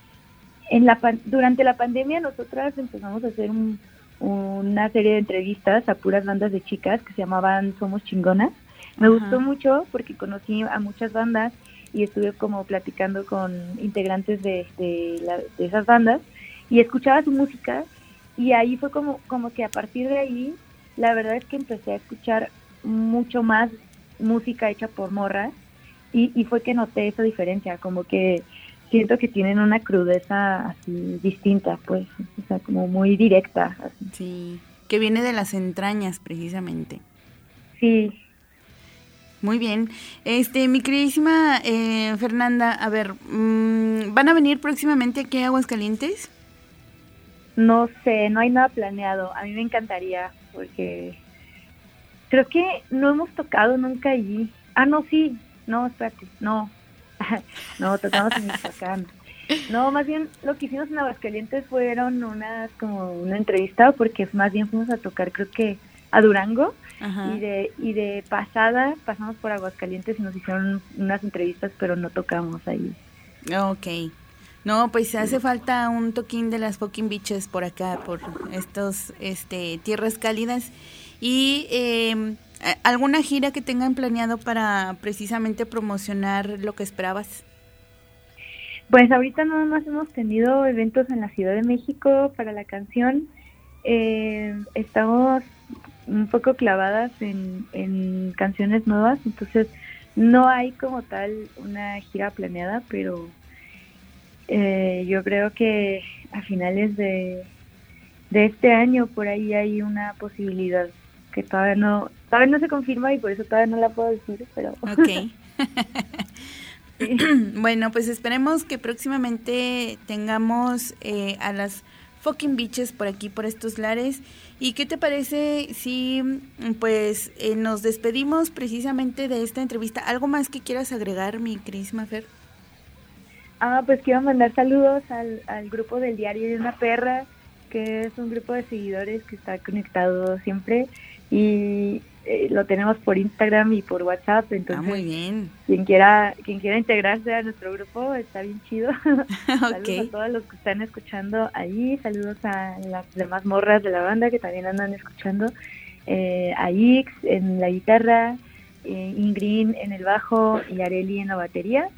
en la, durante la pandemia nosotras empezamos a hacer un- una serie de entrevistas a puras bandas de chicas que se llamaban Somos Chingonas. Me Ajá. gustó mucho porque conocí a muchas bandas y estuve como platicando con integrantes de, de, la- de esas bandas y escuchaba su música y ahí fue como, como que a partir de ahí la verdad es que empecé a escuchar mucho más música hecha por morras y, y fue que noté esa diferencia, como que siento que tienen una crudeza así distinta, pues, o sea, como muy directa. Así. Sí, que viene de las entrañas precisamente. Sí, Muy bien. Este, mi queridísima eh, Fernanda, a ver, mm, ¿van a venir próximamente aquí a Aguascalientes? no sé, no hay nada planeado. A mí me encantaría porque creo que no hemos tocado nunca allí. Ah, no, sí. No, espérate, no. no, tocamos en Michoacán. No, más bien lo que hicimos en Aguascalientes fueron unas como una entrevista porque más bien fuimos a tocar creo que a Durango Ajá. y de y de pasada pasamos por Aguascalientes y nos hicieron unas entrevistas pero no tocamos ahí. Ok. No, pues hace falta un toquín de las fucking beaches por acá, por estos este, tierras cálidas. Y eh, ¿alguna gira que tengan planeado para precisamente promocionar lo que esperabas? Pues ahorita nada más hemos tenido eventos en la Ciudad de México para la canción. Eh, estamos un poco clavadas en, en canciones nuevas, entonces no hay como tal una gira planeada, pero eh, yo creo que a finales de, de este año por ahí hay una posibilidad que todavía no todavía no se confirma y por eso todavía no la puedo decir, pero Ok. bueno, pues esperemos que próximamente tengamos eh, a las fucking beaches por aquí, por estos lares. ¿Y qué te parece si mm, pues eh, nos despedimos precisamente de esta entrevista? ¿Algo más que quieras agregar, mi queridísima Fer? Ah, pues quiero mandar saludos al, al grupo del Diario de una Perra, que es un grupo de seguidores que está conectado siempre y eh, lo tenemos por Instagram y por WhatsApp, Ah, entonces muy bien. quien quiera quien quiera integrarse a nuestro grupo está bien chido. Saludos a todos los que están escuchando allí, saludos a las demás morras de la banda que también andan escuchando, eh, a Ix en la guitarra, eh, Ingrid en el bajo y Areli en la batería.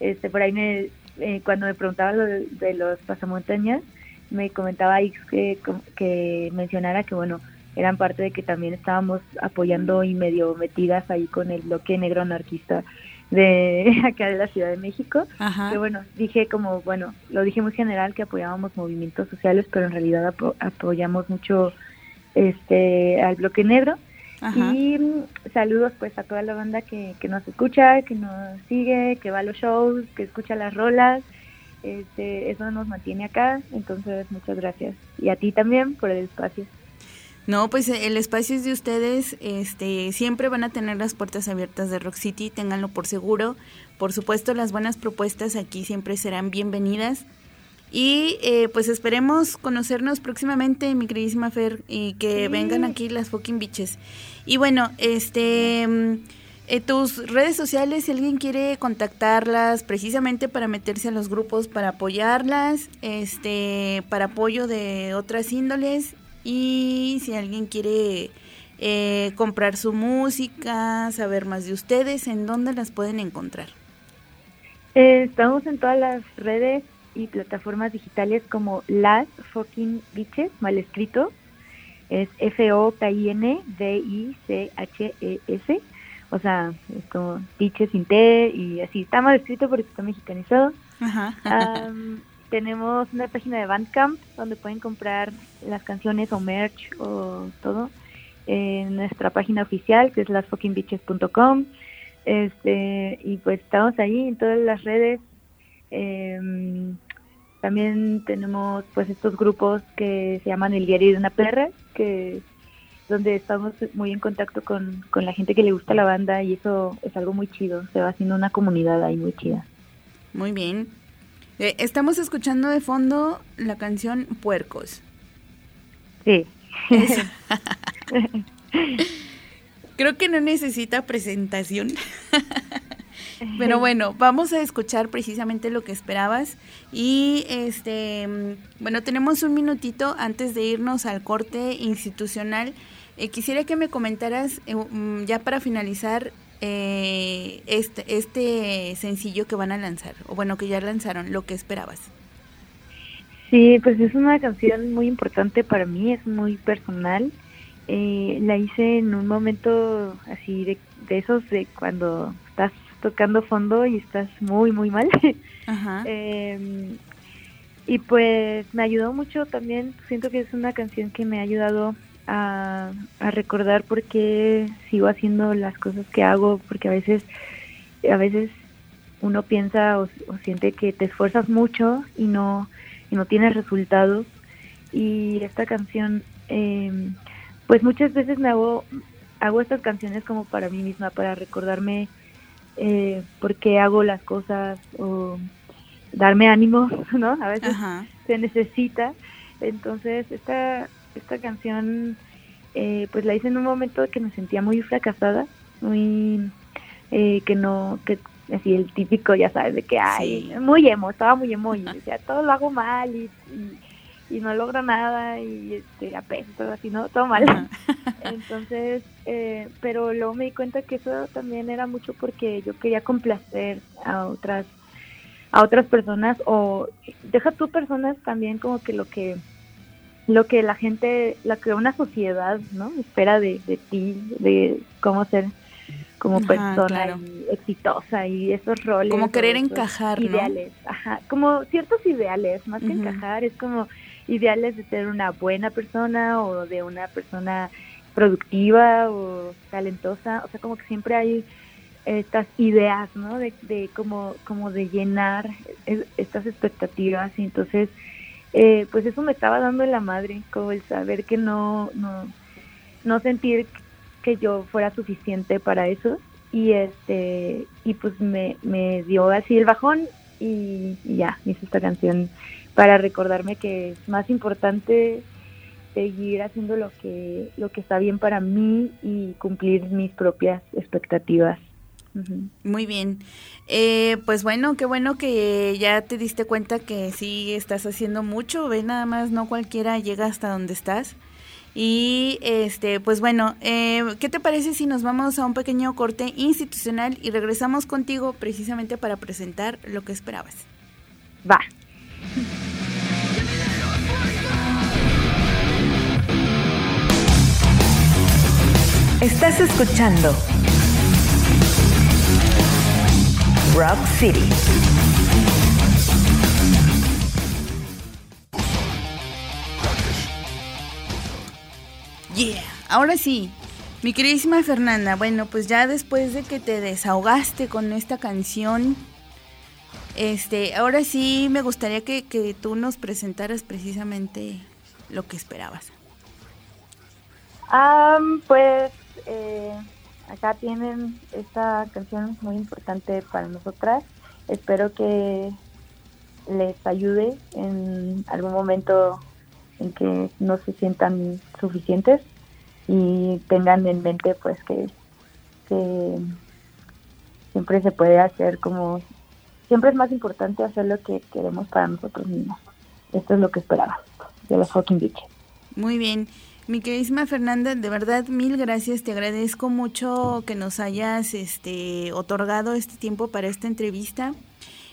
Este, por ahí me, eh, cuando me preguntaba lo de, de los pasamontañas, me comentaba Ix que, que mencionara que bueno, eran parte de que también estábamos apoyando y medio metidas ahí con el bloque negro anarquista de acá de la Ciudad de México. Ajá. Que bueno, dije como, bueno, lo dije muy general que apoyábamos movimientos sociales, pero en realidad apo- apoyamos mucho este al bloque negro. Ajá. Y mm, saludos pues a toda la banda que, que nos escucha, que nos sigue, que va a los shows, que escucha las rolas. Este, eso nos mantiene acá, entonces muchas gracias. Y a ti también por el espacio. No, pues eh, el espacio es de ustedes, este, siempre van a tener las puertas abiertas de Rock City, ténganlo por seguro. Por supuesto, las buenas propuestas aquí siempre serán bienvenidas. Y eh, pues esperemos conocernos próximamente, mi queridísima Fer, y que Sí. vengan aquí las fucking bitches. Y bueno, este, eh, tus redes sociales, si alguien quiere contactarlas precisamente para meterse a los grupos, para apoyarlas, este, para apoyo de otras índoles, y si alguien quiere eh, comprar su música, saber más de ustedes, ¿en dónde las pueden encontrar? Eh, estamos en todas las redes y plataformas digitales como Las Fucking Bitches, mal escrito. Es F-O-K-I-N-D-I-C-H-E-S. O sea, es como Bitches sin T y así. Está mal escrito porque está mexicanizado. Ajá. Tenemos una página de Bandcamp donde pueden comprar las canciones o merch o todo en nuestra página oficial que es lasfuckingbeaches.com este y pues estamos ahí en todas las redes. Em, también tenemos pues estos grupos que se llaman el diario de una perra que donde estamos muy en contacto con, con la gente que le gusta la banda y eso es algo muy chido. Se va haciendo una comunidad ahí muy chida. Muy bien. Eh, estamos escuchando de fondo la canción Puercos. sí. Creo que no necesita presentación. Pero bueno, vamos a escuchar precisamente lo que esperabas. Y este, bueno, tenemos un minutito antes de irnos al corte institucional. Eh, quisiera que me comentaras, eh, mm, ya para finalizar, eh, este, este sencillo que van a lanzar, o bueno, que ya lanzaron, lo que esperabas. Sí, pues es una canción muy importante para mí, es muy personal eh, la hice en un momento así de, de esos de cuando estás tocando fondo y estás muy, muy mal. Ajá. Eh, y pues me ayudó mucho también, siento que es una canción que me ha ayudado a, a recordar por qué sigo haciendo las cosas que hago, porque a veces, a veces uno piensa o, o siente que te esfuerzas mucho y no, y no tienes resultados. Y esta canción, eh, pues muchas veces me hago, hago estas canciones como para mí misma, para recordarme eh, por qué hago las cosas o darme ánimo, ¿no? A veces Ajá. se necesita. Entonces, esta, esta canción, eh, pues la hice en un momento que me sentía muy fracasada, muy, eh, que no, que así el típico, ya sabes, de que, ay, Sí. muy emo, estaba muy emo y decía, todo lo hago mal y, y, y no logro nada y este, apesto, así, ¿no? Todo mal. Entonces, eh, pero luego me di cuenta que eso también era mucho porque yo quería complacer a otras a otras personas o deja tú personas también como que lo que lo que la gente, lo que una sociedad, ¿no? Espera de, de ti, de cómo ser como Ajá, persona claro. y exitosa y esos roles. Como querer encajar, ¿no? Ideales, ajá, como ciertos ideales, más que encajar, es como ideales de ser una buena persona o de una persona productiva o talentosa, o sea, como que siempre hay estas ideas, ¿no? De, de como, como de llenar es- estas expectativas y entonces, eh, pues eso me estaba dando en la madre, como el saber que no, no, no sentir que yo fuera suficiente para eso. Y este y pues me, me dio así el bajón y, y ya hice esta canción para recordarme que es más importante seguir haciendo lo que lo que está bien para mí y cumplir mis propias expectativas Muy bien. Eh, pues bueno, qué bueno que ya te diste cuenta que sí estás haciendo mucho. Ve nada más, no cualquiera llega hasta donde estás. Y este, pues bueno, eh, ¿qué te parece si nos vamos a un pequeño corte institucional y regresamos contigo precisamente para presentar lo que esperabas? va Estás escuchando Rock City. Yeah, ahora sí. Mi queridísima Fernanda, bueno, pues ya después de que te desahogaste con esta canción, este, ahora sí me gustaría que, que tú nos presentaras precisamente lo que esperabas. Am, pues eh, acá tienen esta canción muy importante para nosotras. Espero que les ayude en algún momento en que no se sientan suficientes y tengan en mente pues que, siempre se puede hacer como siempre es más importante hacer lo que queremos para nosotros mismos. Esto es lo que esperaba de los fucking bitches. Muy bien. Mi queridísima Fernanda, de verdad mil gracias, te agradezco mucho que nos hayas este otorgado este tiempo para esta entrevista.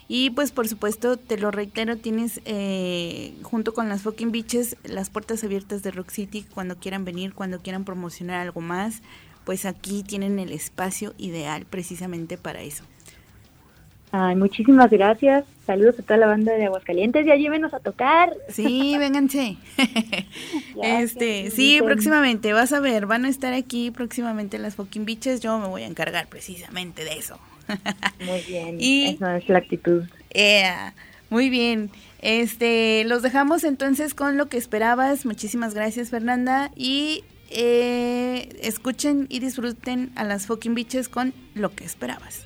Y pues por supuesto, te lo reitero, tienes eh, junto con las fucking bitches las puertas abiertas de Rock City cuando quieran venir, cuando quieran promocionar algo más, pues aquí tienen el espacio ideal precisamente para eso. Ay, muchísimas gracias. Saludos a toda la banda de Aguascalientes. Ya llévenos a tocar. Sí, vénganse. Este, sí, próximamente, vas a ver, van a estar aquí próximamente las fucking bitches, yo me voy a encargar precisamente de eso. Muy bien. Y- Esa es la actitud. Muy bien. Este, los dejamos entonces con lo que esperabas. Muchísimas gracias, Fernanda. Y eh, escuchen y disfruten a las fucking bitches con lo que esperabas.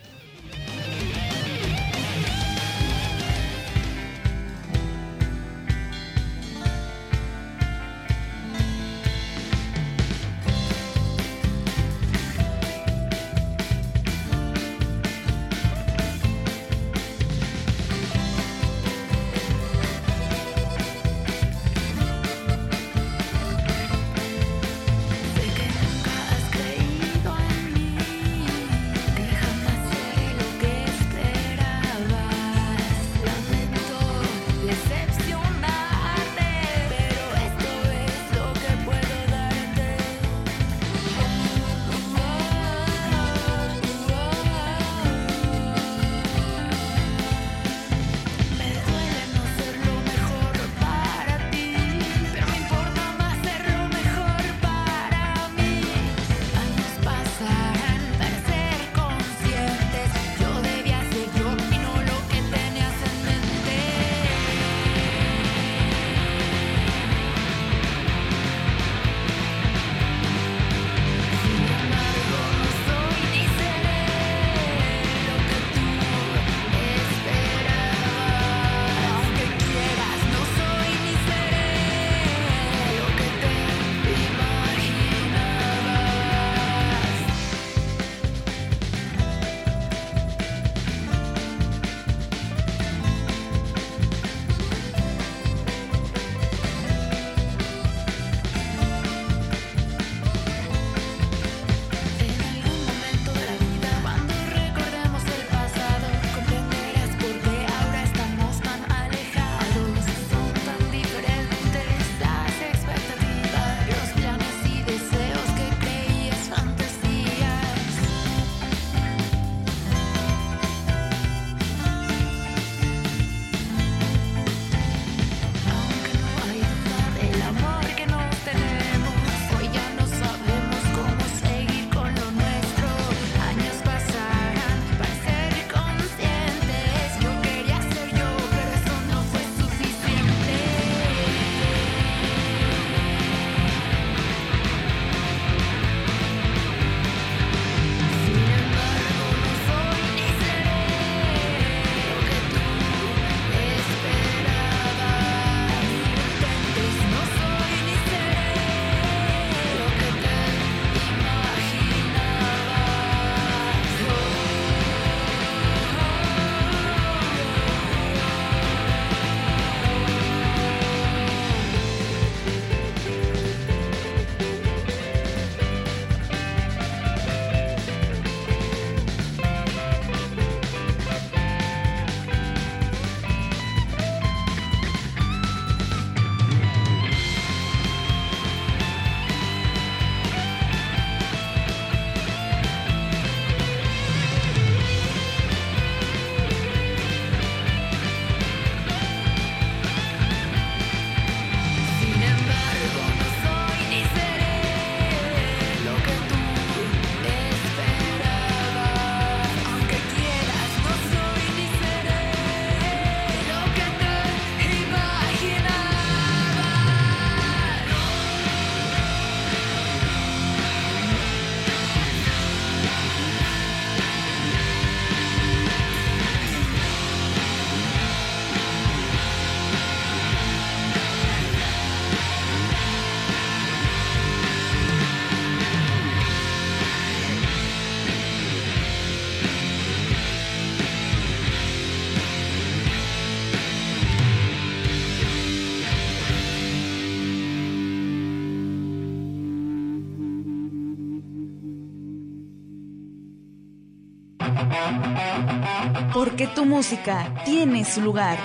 Porque tu música tiene su lugar.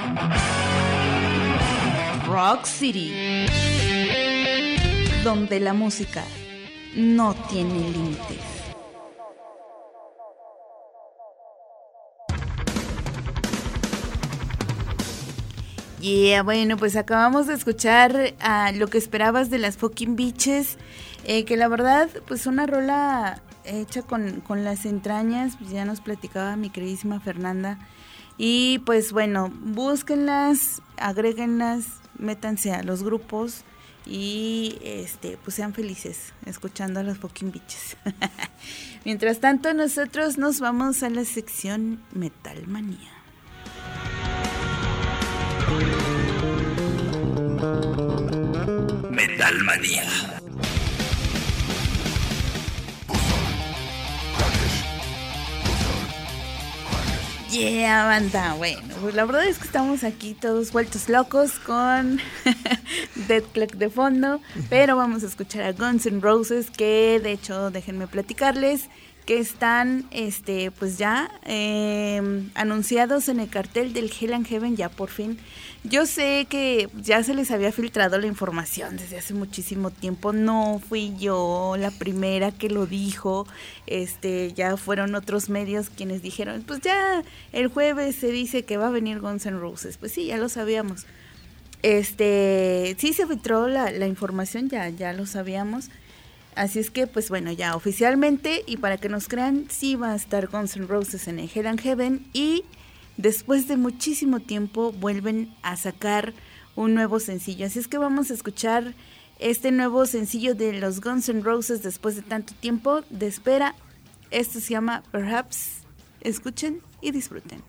Rock City. Donde la música no tiene límites. Yeah, bueno, pues acabamos de escuchar a lo que esperabas de las fucking bitches, eh, que la verdad, pues una rola hecha con, con las entrañas, pues ya nos platicaba mi queridísima Fernanda. Y pues bueno, búsquenlas, agréguenlas, métanse a los grupos y este pues sean felices escuchando a las fucking bitches. Mientras tanto, nosotros nos vamos a la sección Metal Manía. Metalmanía. Yeah, banda. Bueno, pues la verdad es que estamos aquí todos vueltos locos con Dead Clock de fondo, pero vamos a escuchar a Guns N' Roses, que de hecho, déjenme platicarles que están, este, pues ya eh, anunciados en el cartel del Hell and Heaven ya por fin. Yo sé que ya se les había filtrado la información desde hace muchísimo tiempo. No fui yo la primera que lo dijo. Este, ya fueron otros medios quienes dijeron, pues ya el jueves se dice que va a venir Guns N' Roses. Pues sí, ya lo sabíamos. Este, sí se filtró la, la información, ya, ya lo sabíamos. Así es que, pues bueno, ya oficialmente y para que nos crean, sí va a estar Guns N' Roses en el Hell and Heaven y después de muchísimo tiempo vuelven a sacar un nuevo sencillo. Así es que vamos a escuchar este nuevo sencillo de los Guns N' Roses después de tanto tiempo de espera. Esto se llama Perhaps. Escuchen y disfruten.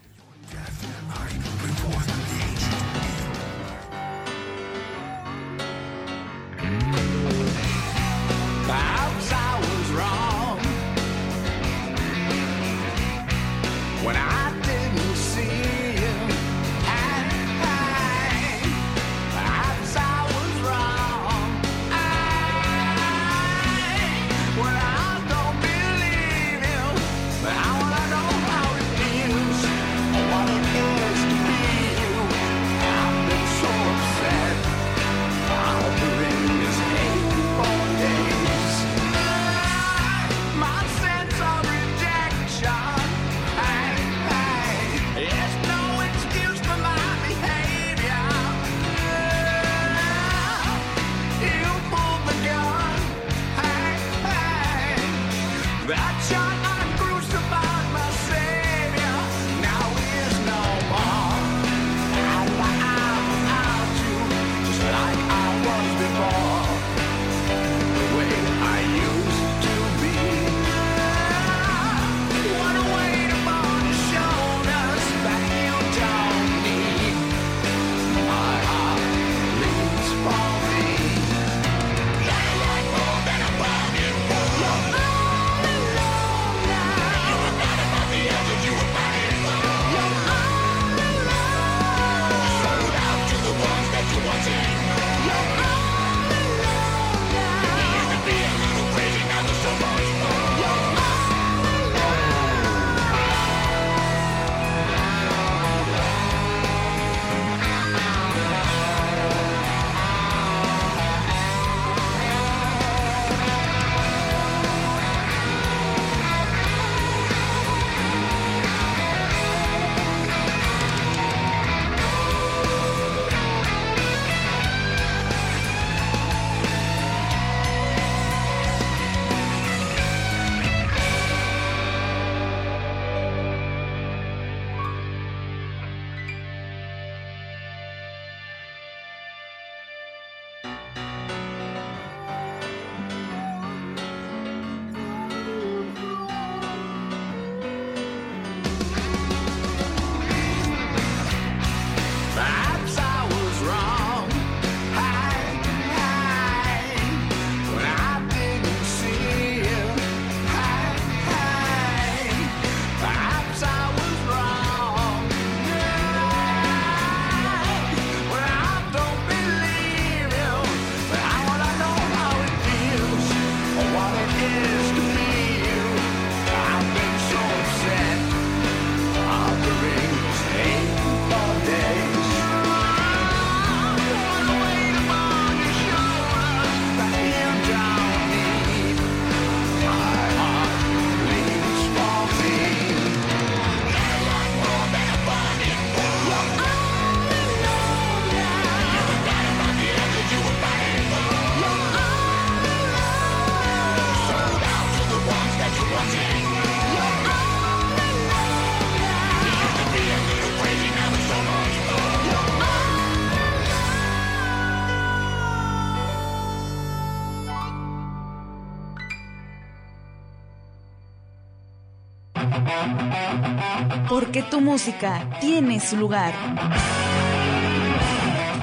Porque tu música tiene su lugar.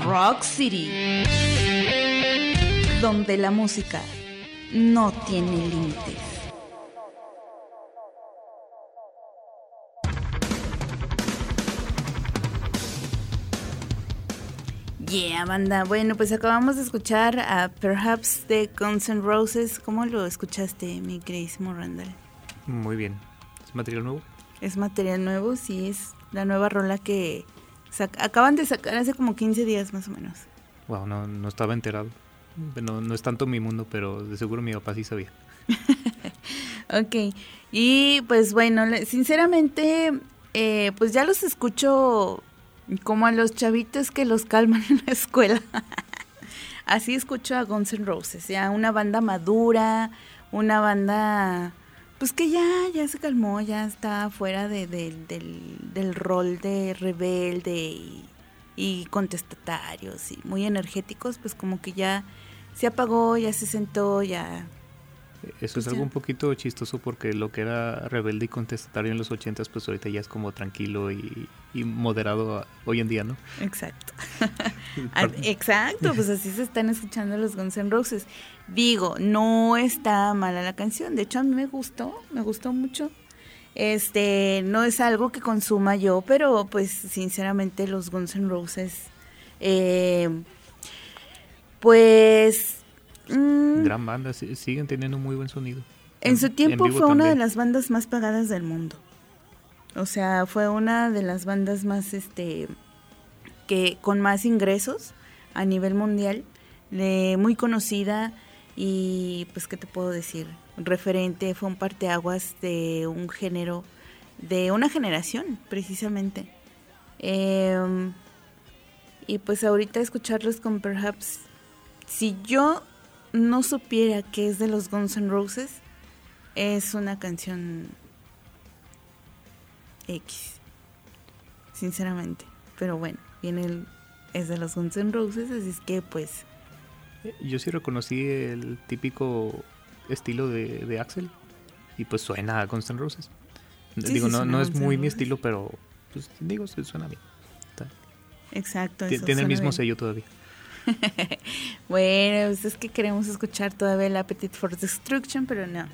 Rock City. Donde la música no tiene límites. Yeah, banda. Bueno, pues acabamos de escuchar a Perhaps de Guns N' Roses. ¿Cómo lo escuchaste, mi queridísimo Randall? Muy bien. ¿Es material nuevo? Es material nuevo, sí, es la nueva rola que acaban de sacar hace como 15 días más o menos. Wow, no, no estaba enterado. No, no es tanto mi mundo, pero de seguro mi papá sí sabía. ok, y pues bueno, sinceramente, eh, pues ya los escucho como a los chavitos que los calman en la escuela. Así escucho a Guns N' Roses, ya una banda madura, una banda pues que ya, ya se calmó, ya está fuera de, del, rol de rebelde y, y, contestatarios y muy energéticos, pues como que ya se apagó, ya se sentó, ya eso es algo un poquito chistoso porque lo que era rebelde y contestatario en los ochentas, pues ahorita ya es como tranquilo y, moderado hoy en día, ¿no? Exacto. Ah, exacto, pues así se están escuchando los Guns N' Roses. Digo, no está mala la canción, de hecho a mí me gustó, me gustó mucho. Este, no es algo que consuma yo, pero pues sinceramente los Guns N' Roses, eh, pues Mm. Gran banda, siguen teniendo muy buen sonido. En, su tiempo fue una de las bandas más pagadas del mundo. O sea, fue una de las bandas más, este, que con más ingresos a nivel mundial, muy conocida y, pues, ¿qué te puedo decir? Referente, fue un parteaguas de un género, de una generación, precisamente. Em, y pues ahorita escucharlos con Perhaps, si yo no supiera que es de los Guns N' Roses, es una canción X, sinceramente. Pero bueno, viene es de los Guns N' Roses, así es que pues... Yo sí reconocí el típico estilo de, de Axel y pues suena a Guns N' Roses. digo, no, no es muy mi estilo, pero pues digo, suena bien. Exacto. Tiene el mismo sello todavía. bueno, pues es que queremos escuchar todavía el Appetite for Destruction, pero no.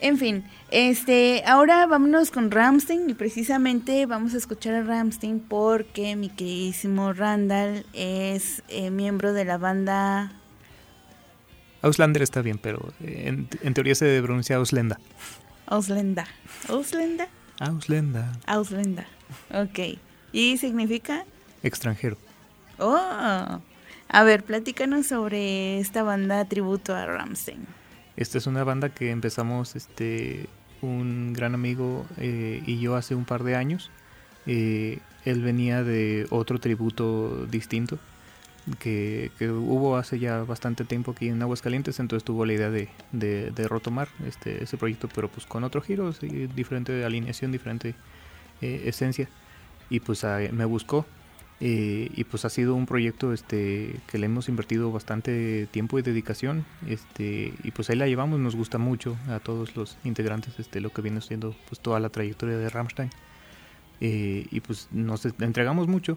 En fin, este, ahora vámonos con Ramstein y precisamente vamos a escuchar a Ramstein porque mi queridísimo Randall es eh, miembro de la banda... Auslander está bien, pero en, teoría se pronuncia Auslenda. Auslenda. ¿Auslenda? Auslenda. Auslenda. Ok. ¿Y significa? Extranjero. Oh, a ver, platícanos sobre esta banda tributo a Ramstein. Esta es una banda que empezamos este un gran amigo eh, y yo hace un par de años. Eh, él venía de otro tributo distinto que, hubo hace ya bastante tiempo aquí en Aguascalientes, entonces tuvo la idea de, de, retomar este, ese proyecto, pero pues con otro giro, diferente alineación, diferente eh, esencia. Y pues me buscó eh, y pues ha sido un proyecto este que le hemos invertido bastante tiempo y dedicación este y pues ahí la llevamos nos gusta mucho a todos los integrantes este lo que viene siendo pues toda la trayectoria de Rammstein. Eh, y pues nos entregamos mucho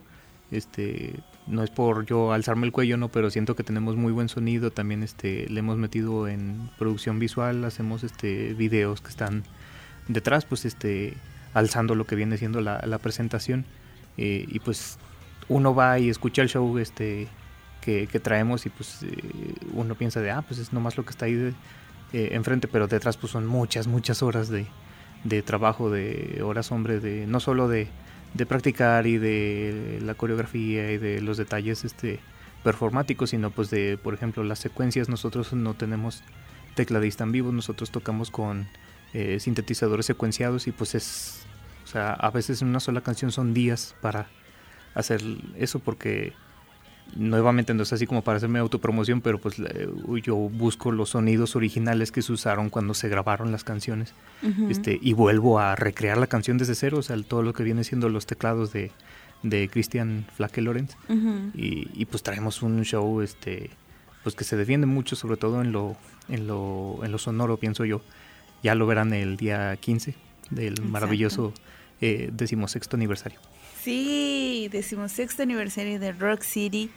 este no es por yo alzarme el cuello no pero siento que tenemos muy buen sonido también este le hemos metido en producción visual hacemos este videos que están detrás pues este alzando lo que viene siendo la, presentación. Eh, y pues uno va y escucha el show este que, traemos y pues eh, uno piensa de, ah, pues es nomás lo que está ahí de, eh, enfrente, pero detrás pues son muchas, muchas horas de, de trabajo, de horas, hombre, de no solo de, de, practicar y de la coreografía y de los detalles este performáticos, sino pues de, por ejemplo, las secuencias, nosotros no tenemos tecladista en vivo, nosotros tocamos con eh, sintetizadores secuenciados y pues es, o sea, a veces en una sola canción son días para hacer eso porque nuevamente no es así como para hacerme autopromoción, pero pues yo busco los sonidos originales que se usaron cuando se grabaron las canciones este, y vuelvo a recrear la canción desde cero, o sea, todo lo que viene siendo los teclados de, de Christian Flake Lorenz y, pues traemos un show este pues que se defiende mucho sobre todo en lo en lo en lo sonoro pienso yo ya lo verán el día 15 del Exacto. maravilloso eh, decimosexto aniversario. Sí, decimosexto aniversario de Rock City,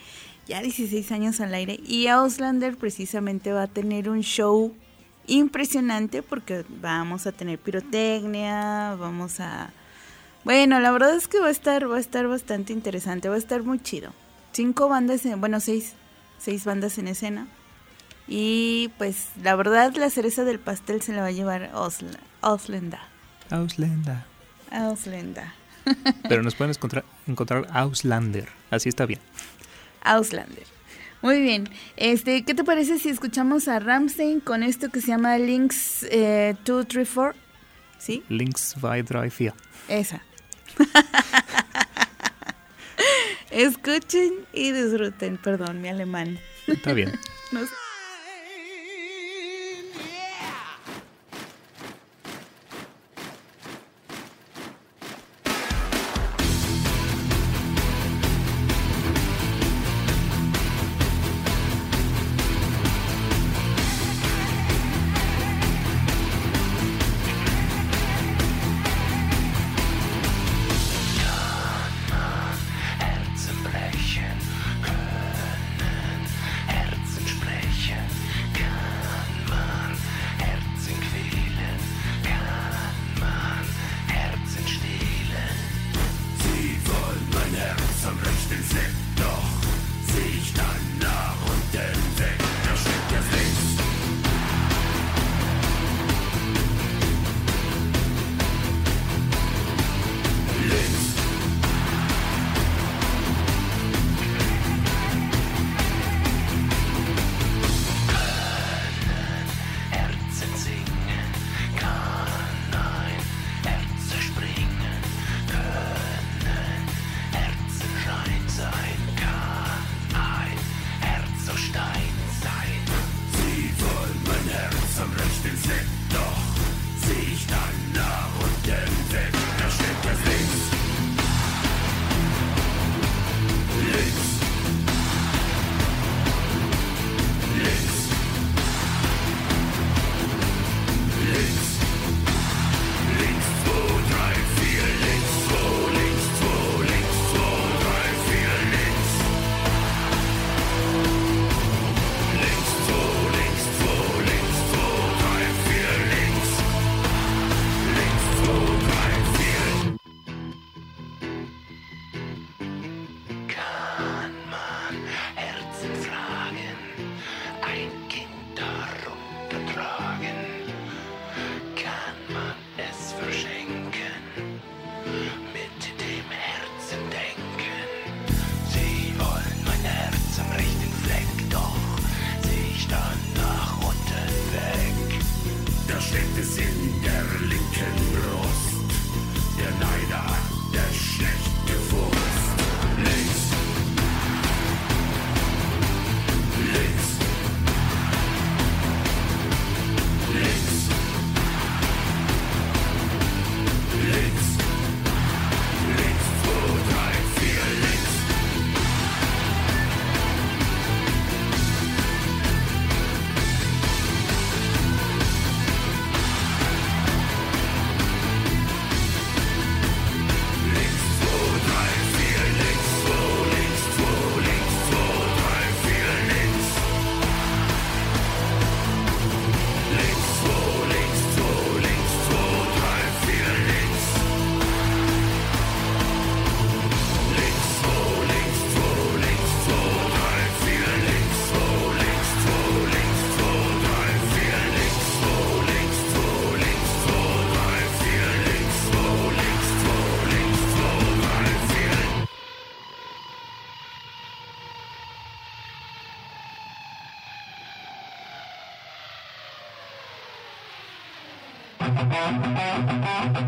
ya 16 años al aire. Y Auslander precisamente va a tener un show impresionante porque vamos a tener pirotecnia, vamos a... Bueno, la verdad es que va a estar, va a estar bastante interesante, va a estar muy chido. Cinco bandas, en- bueno, seis, seis bandas en escena. Y pues la verdad la cereza del pastel se la va a llevar Ausla- Auslanda. Auslander. Auslanda. Pero nos pueden encontrar, encontrar Auslander. Así está bien. Auslander. Muy bien. Este, ¿qué te parece si escuchamos a Ramstein con esto que se llama Links 234? ¿Sí? Links by Drive. Esa. Escuchen y disfruten. Perdón, mi alemán. Está bien. No sé.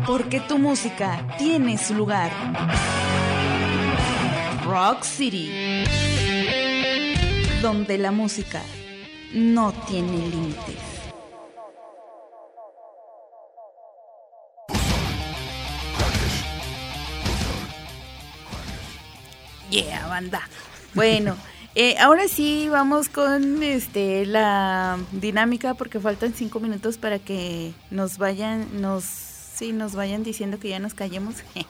Porque tu música tiene su lugar. Rock City. Donde la música no tiene límites. Yeah, banda. Bueno, eh, ahora sí vamos con este la dinámica porque faltan cinco minutos para que nos vayan, nos Sí, nos vayan diciendo que ya nos callemos.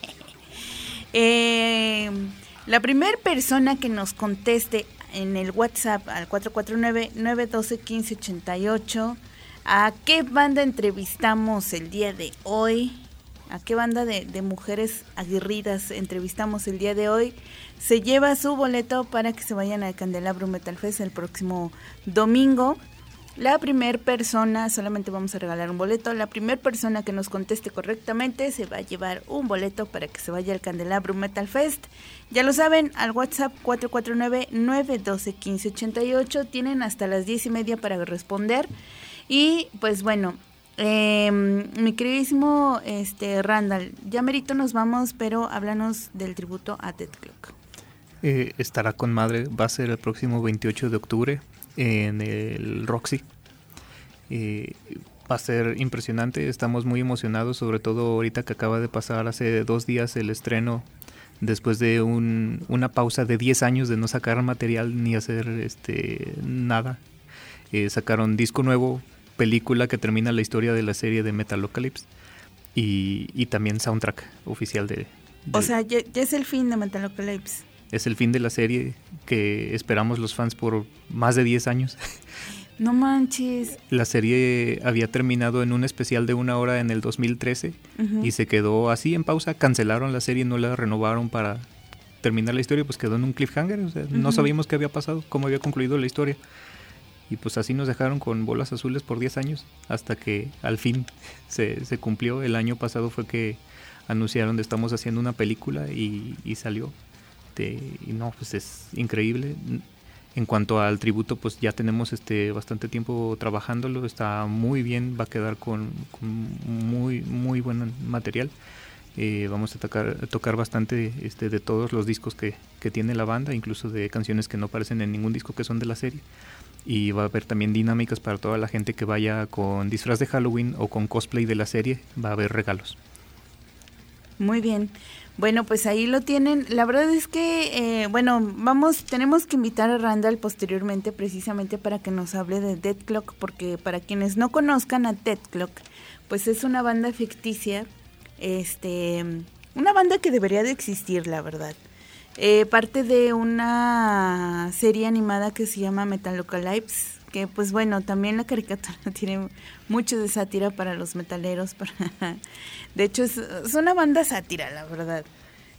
Eh, la primera persona que nos conteste en el WhatsApp al 449-912-1588 a qué banda entrevistamos el día de hoy, a qué banda de, mujeres aguerridas entrevistamos el día de hoy, se lleva su boleto para que se vayan al Candelabro Metal Fest el próximo domingo. La primera persona, solamente vamos a regalar un boleto, la primera persona que nos conteste correctamente se va a llevar un boleto para que se vaya al Candelabro Metal Fest. Ya lo saben, al WhatsApp 449-912-1588 tienen hasta las 10 y media para responder. Y pues bueno, eh, mi queridísimo este, Randall, ya merito nos vamos, pero háblanos del tributo a Dead Clock. Eh, estará con madre, va a ser el próximo 28 de octubre en el Roxy. Eh, va a ser impresionante, estamos muy emocionados, sobre todo ahorita que acaba de pasar hace dos días el estreno, después de un- una pausa de 10 años de no sacar material ni hacer este nada. Eh, sacaron disco nuevo, película que termina la historia de la serie de Metalocalypse y, y también soundtrack oficial de... O sea, ya, ya es el fin de Metalocalypse. es el fin de la serie que esperamos los fans por más de 10 años. No manches. La serie había terminado en un especial de una hora en el 2013 Ujú. y se quedó así en pausa. Cancelaron la serie, no la renovaron para terminar la historia, pues quedó en un cliffhanger. O sea, no sabíamos qué había pasado, cómo había concluido la historia. Y pues así nos dejaron con bolas azules por 10 años hasta que al fin se, cumplió. El año pasado fue que anunciaron que estamos haciendo una película y, salió. Este, y no, pues es increíble. En cuanto al tributo, pues ya tenemos este bastante tiempo trabajándolo, está muy bien, va a quedar con, muy muy buen material. Eh, vamos a tocar, tocar bastante este, de todos los discos que tiene la banda, incluso de canciones que no aparecen en ningún disco que son de la serie. Y va a haber también dinámicas para toda la gente que vaya con disfraz de Halloween o con cosplay de la serie, va a haber regalos. Muy bien. Bueno, pues ahí lo tienen. La verdad es que, eh, bueno, vamos, tenemos que invitar a Randall posteriormente precisamente para que nos hable de Dead Clock, porque para quienes no conozcan a Dead Clock, pues es una banda ficticia, este, una banda que debería de existir, la verdad. Eh, parte de una serie animada que se llama Metalocalypse, que pues bueno, también la caricatura tiene mucho de sátira para los metaleros. De hecho, es, es una banda sátira, la verdad.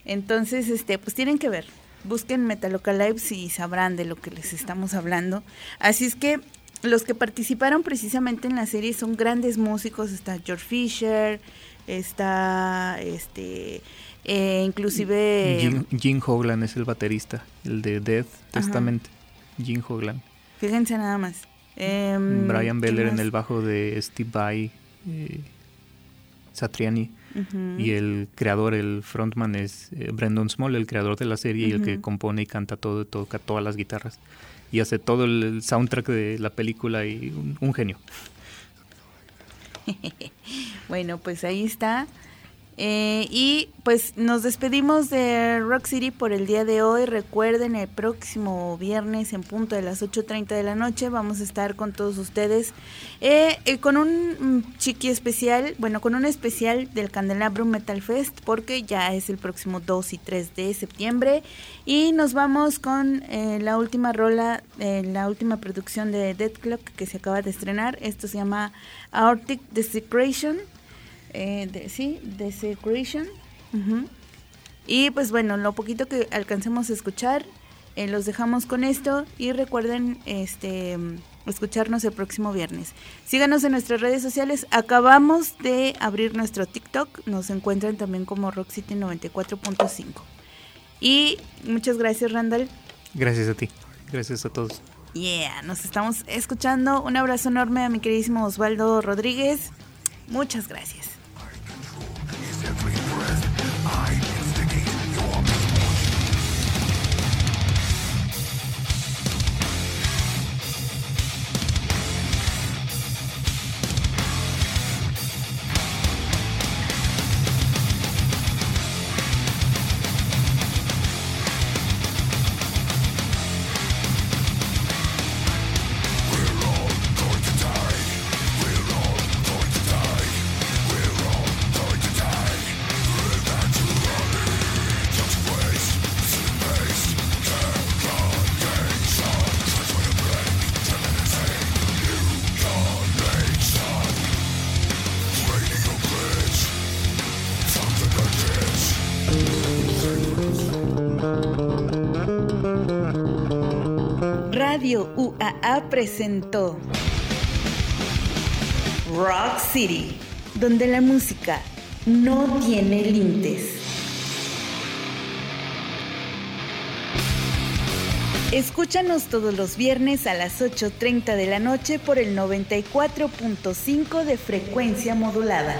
Entonces, este, pues tienen que ver. Busquen Metalocalypse y sabrán de lo que les estamos hablando. Así es que los que participaron precisamente en la serie son grandes músicos. Está George Fisher, está este eh, inclusive Jim, Jim Hoglan es el baterista, el de Death Testament. Jim Hoglan. Fíjense nada más. Em, Brian ¿qué Beller en el bajo de Steve Vai, eh, Satriani. Y el creador, el frontman es eh, Brendan Small, el creador de la serie y el que compone y canta todo, toca todas las guitarras. Y hace todo el, el soundtrack de la película y un, un genio. Bueno, pues ahí está. Eh, y pues nos despedimos de Rock City por el día de hoy. Recuerden, el próximo viernes en punto de las 8.30 de la noche vamos a estar con todos ustedes eh, eh, con un chiqui especial, bueno, con un especial del Candelabro Metal Fest porque ya es el próximo 2 y 3 de septiembre. Y nos vamos con eh, la última rola, la última producción de Dead Clock que se acaba de estrenar. Esto se llama Aortic Desecration. Eh, de- sí, Desecration. Ujú. Y pues bueno, lo poquito que alcancemos a escuchar, eh, los dejamos con esto y recuerden este escucharnos el próximo viernes. Síganos en nuestras redes sociales. Acabamos de abrir nuestro TikTok. Nos encuentran también como Rock City 94.5. Y muchas gracias, Randall. Gracias a ti. Gracias a todos. Yeah, nos estamos escuchando. Un abrazo enorme a mi queridísimo Osvaldo Rodríguez. Muchas gracias. every breath I Presentó Rock City, donde la música no tiene límites. Escúchanos todos los viernes a las 8.30 de la noche por el 94.5 de frecuencia modulada.